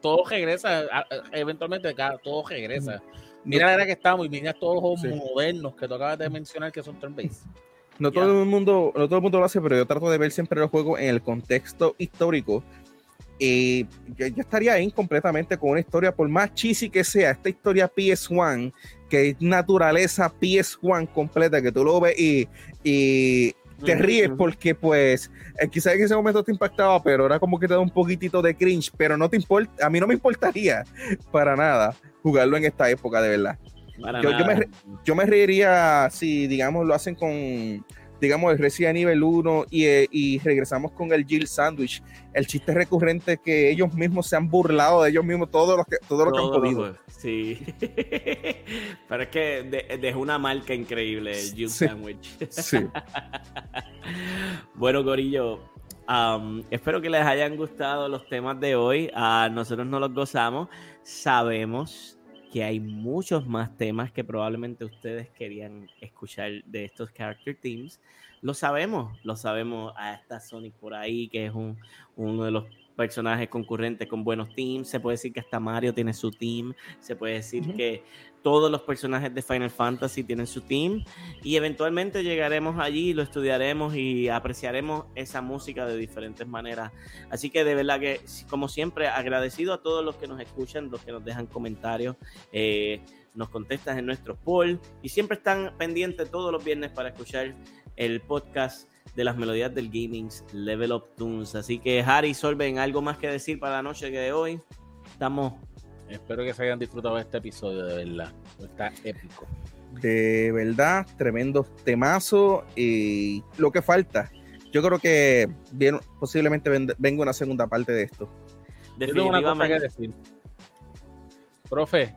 todo regresa, eventualmente todo regresa. Mira la era que estamos y mira todos los juegos modernos que tú acabas de mencionar que son turn-based. No todo, el mundo, no todo el mundo lo hace, pero yo trato de ver siempre los juegos en el contexto histórico. Y yo, estaría ahí completamente con una historia, por más cheesy que sea, esta historia PS1, que es naturaleza PS1 completa, que tú lo ves y, y te ríes porque pues eh, quizás en ese momento te impactaba, pero ahora como que te da un poquitito de cringe, pero no te importa, a mí no me importaría para nada jugarlo en esta época, de verdad. Yo, yo, me, yo me reiría si, digamos, lo hacen con, digamos, el Resident Evil 1 y, eh, y regresamos con el Jill Sandwich. El chiste recurrente que ellos mismos se han burlado de ellos mismos todo lo que, todo lo que han podido. Sí. Pero es que dejó una marca increíble el Jill Sandwich. sí. bueno, Gorillo, espero que les hayan gustado los temas de hoy. A nosotros no los gozamos. Sabemos que hay muchos más temas que probablemente ustedes querían escuchar de estos character teams. Lo sabemos, lo sabemos. A esta Sonic por ahí, que es un, uno de los personajes concurrentes con buenos teams. Se puede decir que hasta Mario tiene su team. Se puede decir que todos los personajes de Final Fantasy tienen su team y eventualmente llegaremos allí, lo estudiaremos y apreciaremos esa música de diferentes maneras. Así que de verdad que, como siempre, agradecido a todos los que nos escuchan, los que nos dejan comentarios, eh, nos contestan en nuestros poll y siempre están pendientes todos los viernes para escuchar el podcast de las melodías del gaming Level Up Tunes. Así que Harry, Solven, ¿algo más que decir para la noche de hoy? Estamos Espero que se hayan disfrutado de este episodio, de verdad. Está épico. De verdad, tremendo temazo y lo que falta. Yo creo que bien, posiblemente venga una segunda parte de esto. Definitivamente. Una decir. Profe,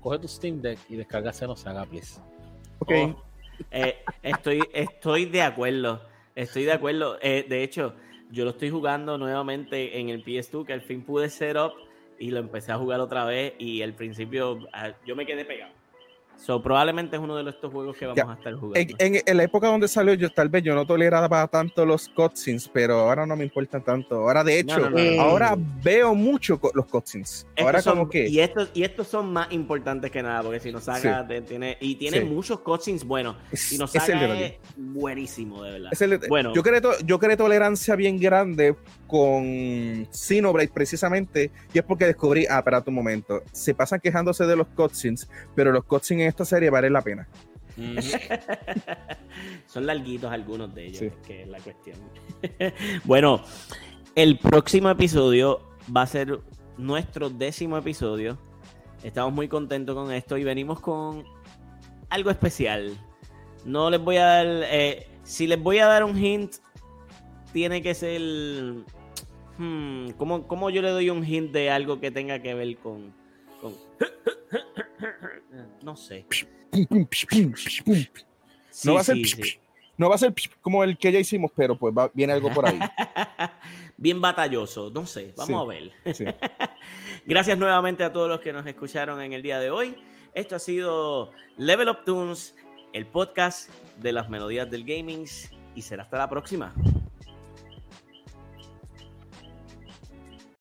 coge tu Steam Deck y descarga Xenosaga, please. Ok. Oh, eh, estoy, estoy de acuerdo. Estoy de acuerdo. Eh, de hecho, yo lo estoy jugando nuevamente en el PS2, que al fin pude set up y lo empecé a jugar otra vez y al principio ah, yo me quedé pegado. So, probablemente es uno de estos juegos que vamos a estar jugando. En, la época donde salió, yo tal vez yo no toleraba tanto los cutscenes, pero ahora no me importan tanto. Ahora, de hecho, ahora veo mucho los cutscenes. Ahora como que... Y estos, y estos son más importantes que nada, porque si nos saca, tiene, y tiene muchos cutscenes buenos. Si nos saca es, buenísimo, de verdad. bueno. yo, creo, yo creo tolerancia bien grande con Xenoblade precisamente, y es porque descubrí, ah, espera un momento, se pasan quejándose de los cutscenes, pero los cutscenes esta serie vale la pena. Son larguitos algunos de ellos, que es la cuestión. bueno, el próximo episodio va a ser nuestro décimo episodio. Estamos muy contentos con esto y venimos con algo especial. No les voy a dar. Eh, si les voy a dar un hint, tiene que ser. Hmm, ¿cómo, yo le doy un hint de algo que tenga que ver con. con no sé. no, va a ser no va a ser como el que ya hicimos, pero pues viene algo por ahí. Bien batalloso, no sé, vamos a ver. Gracias nuevamente a todos los que nos escucharon en el día de hoy. Esto ha sido Level Up Tunes, el podcast de las melodías del gaming y será hasta la próxima.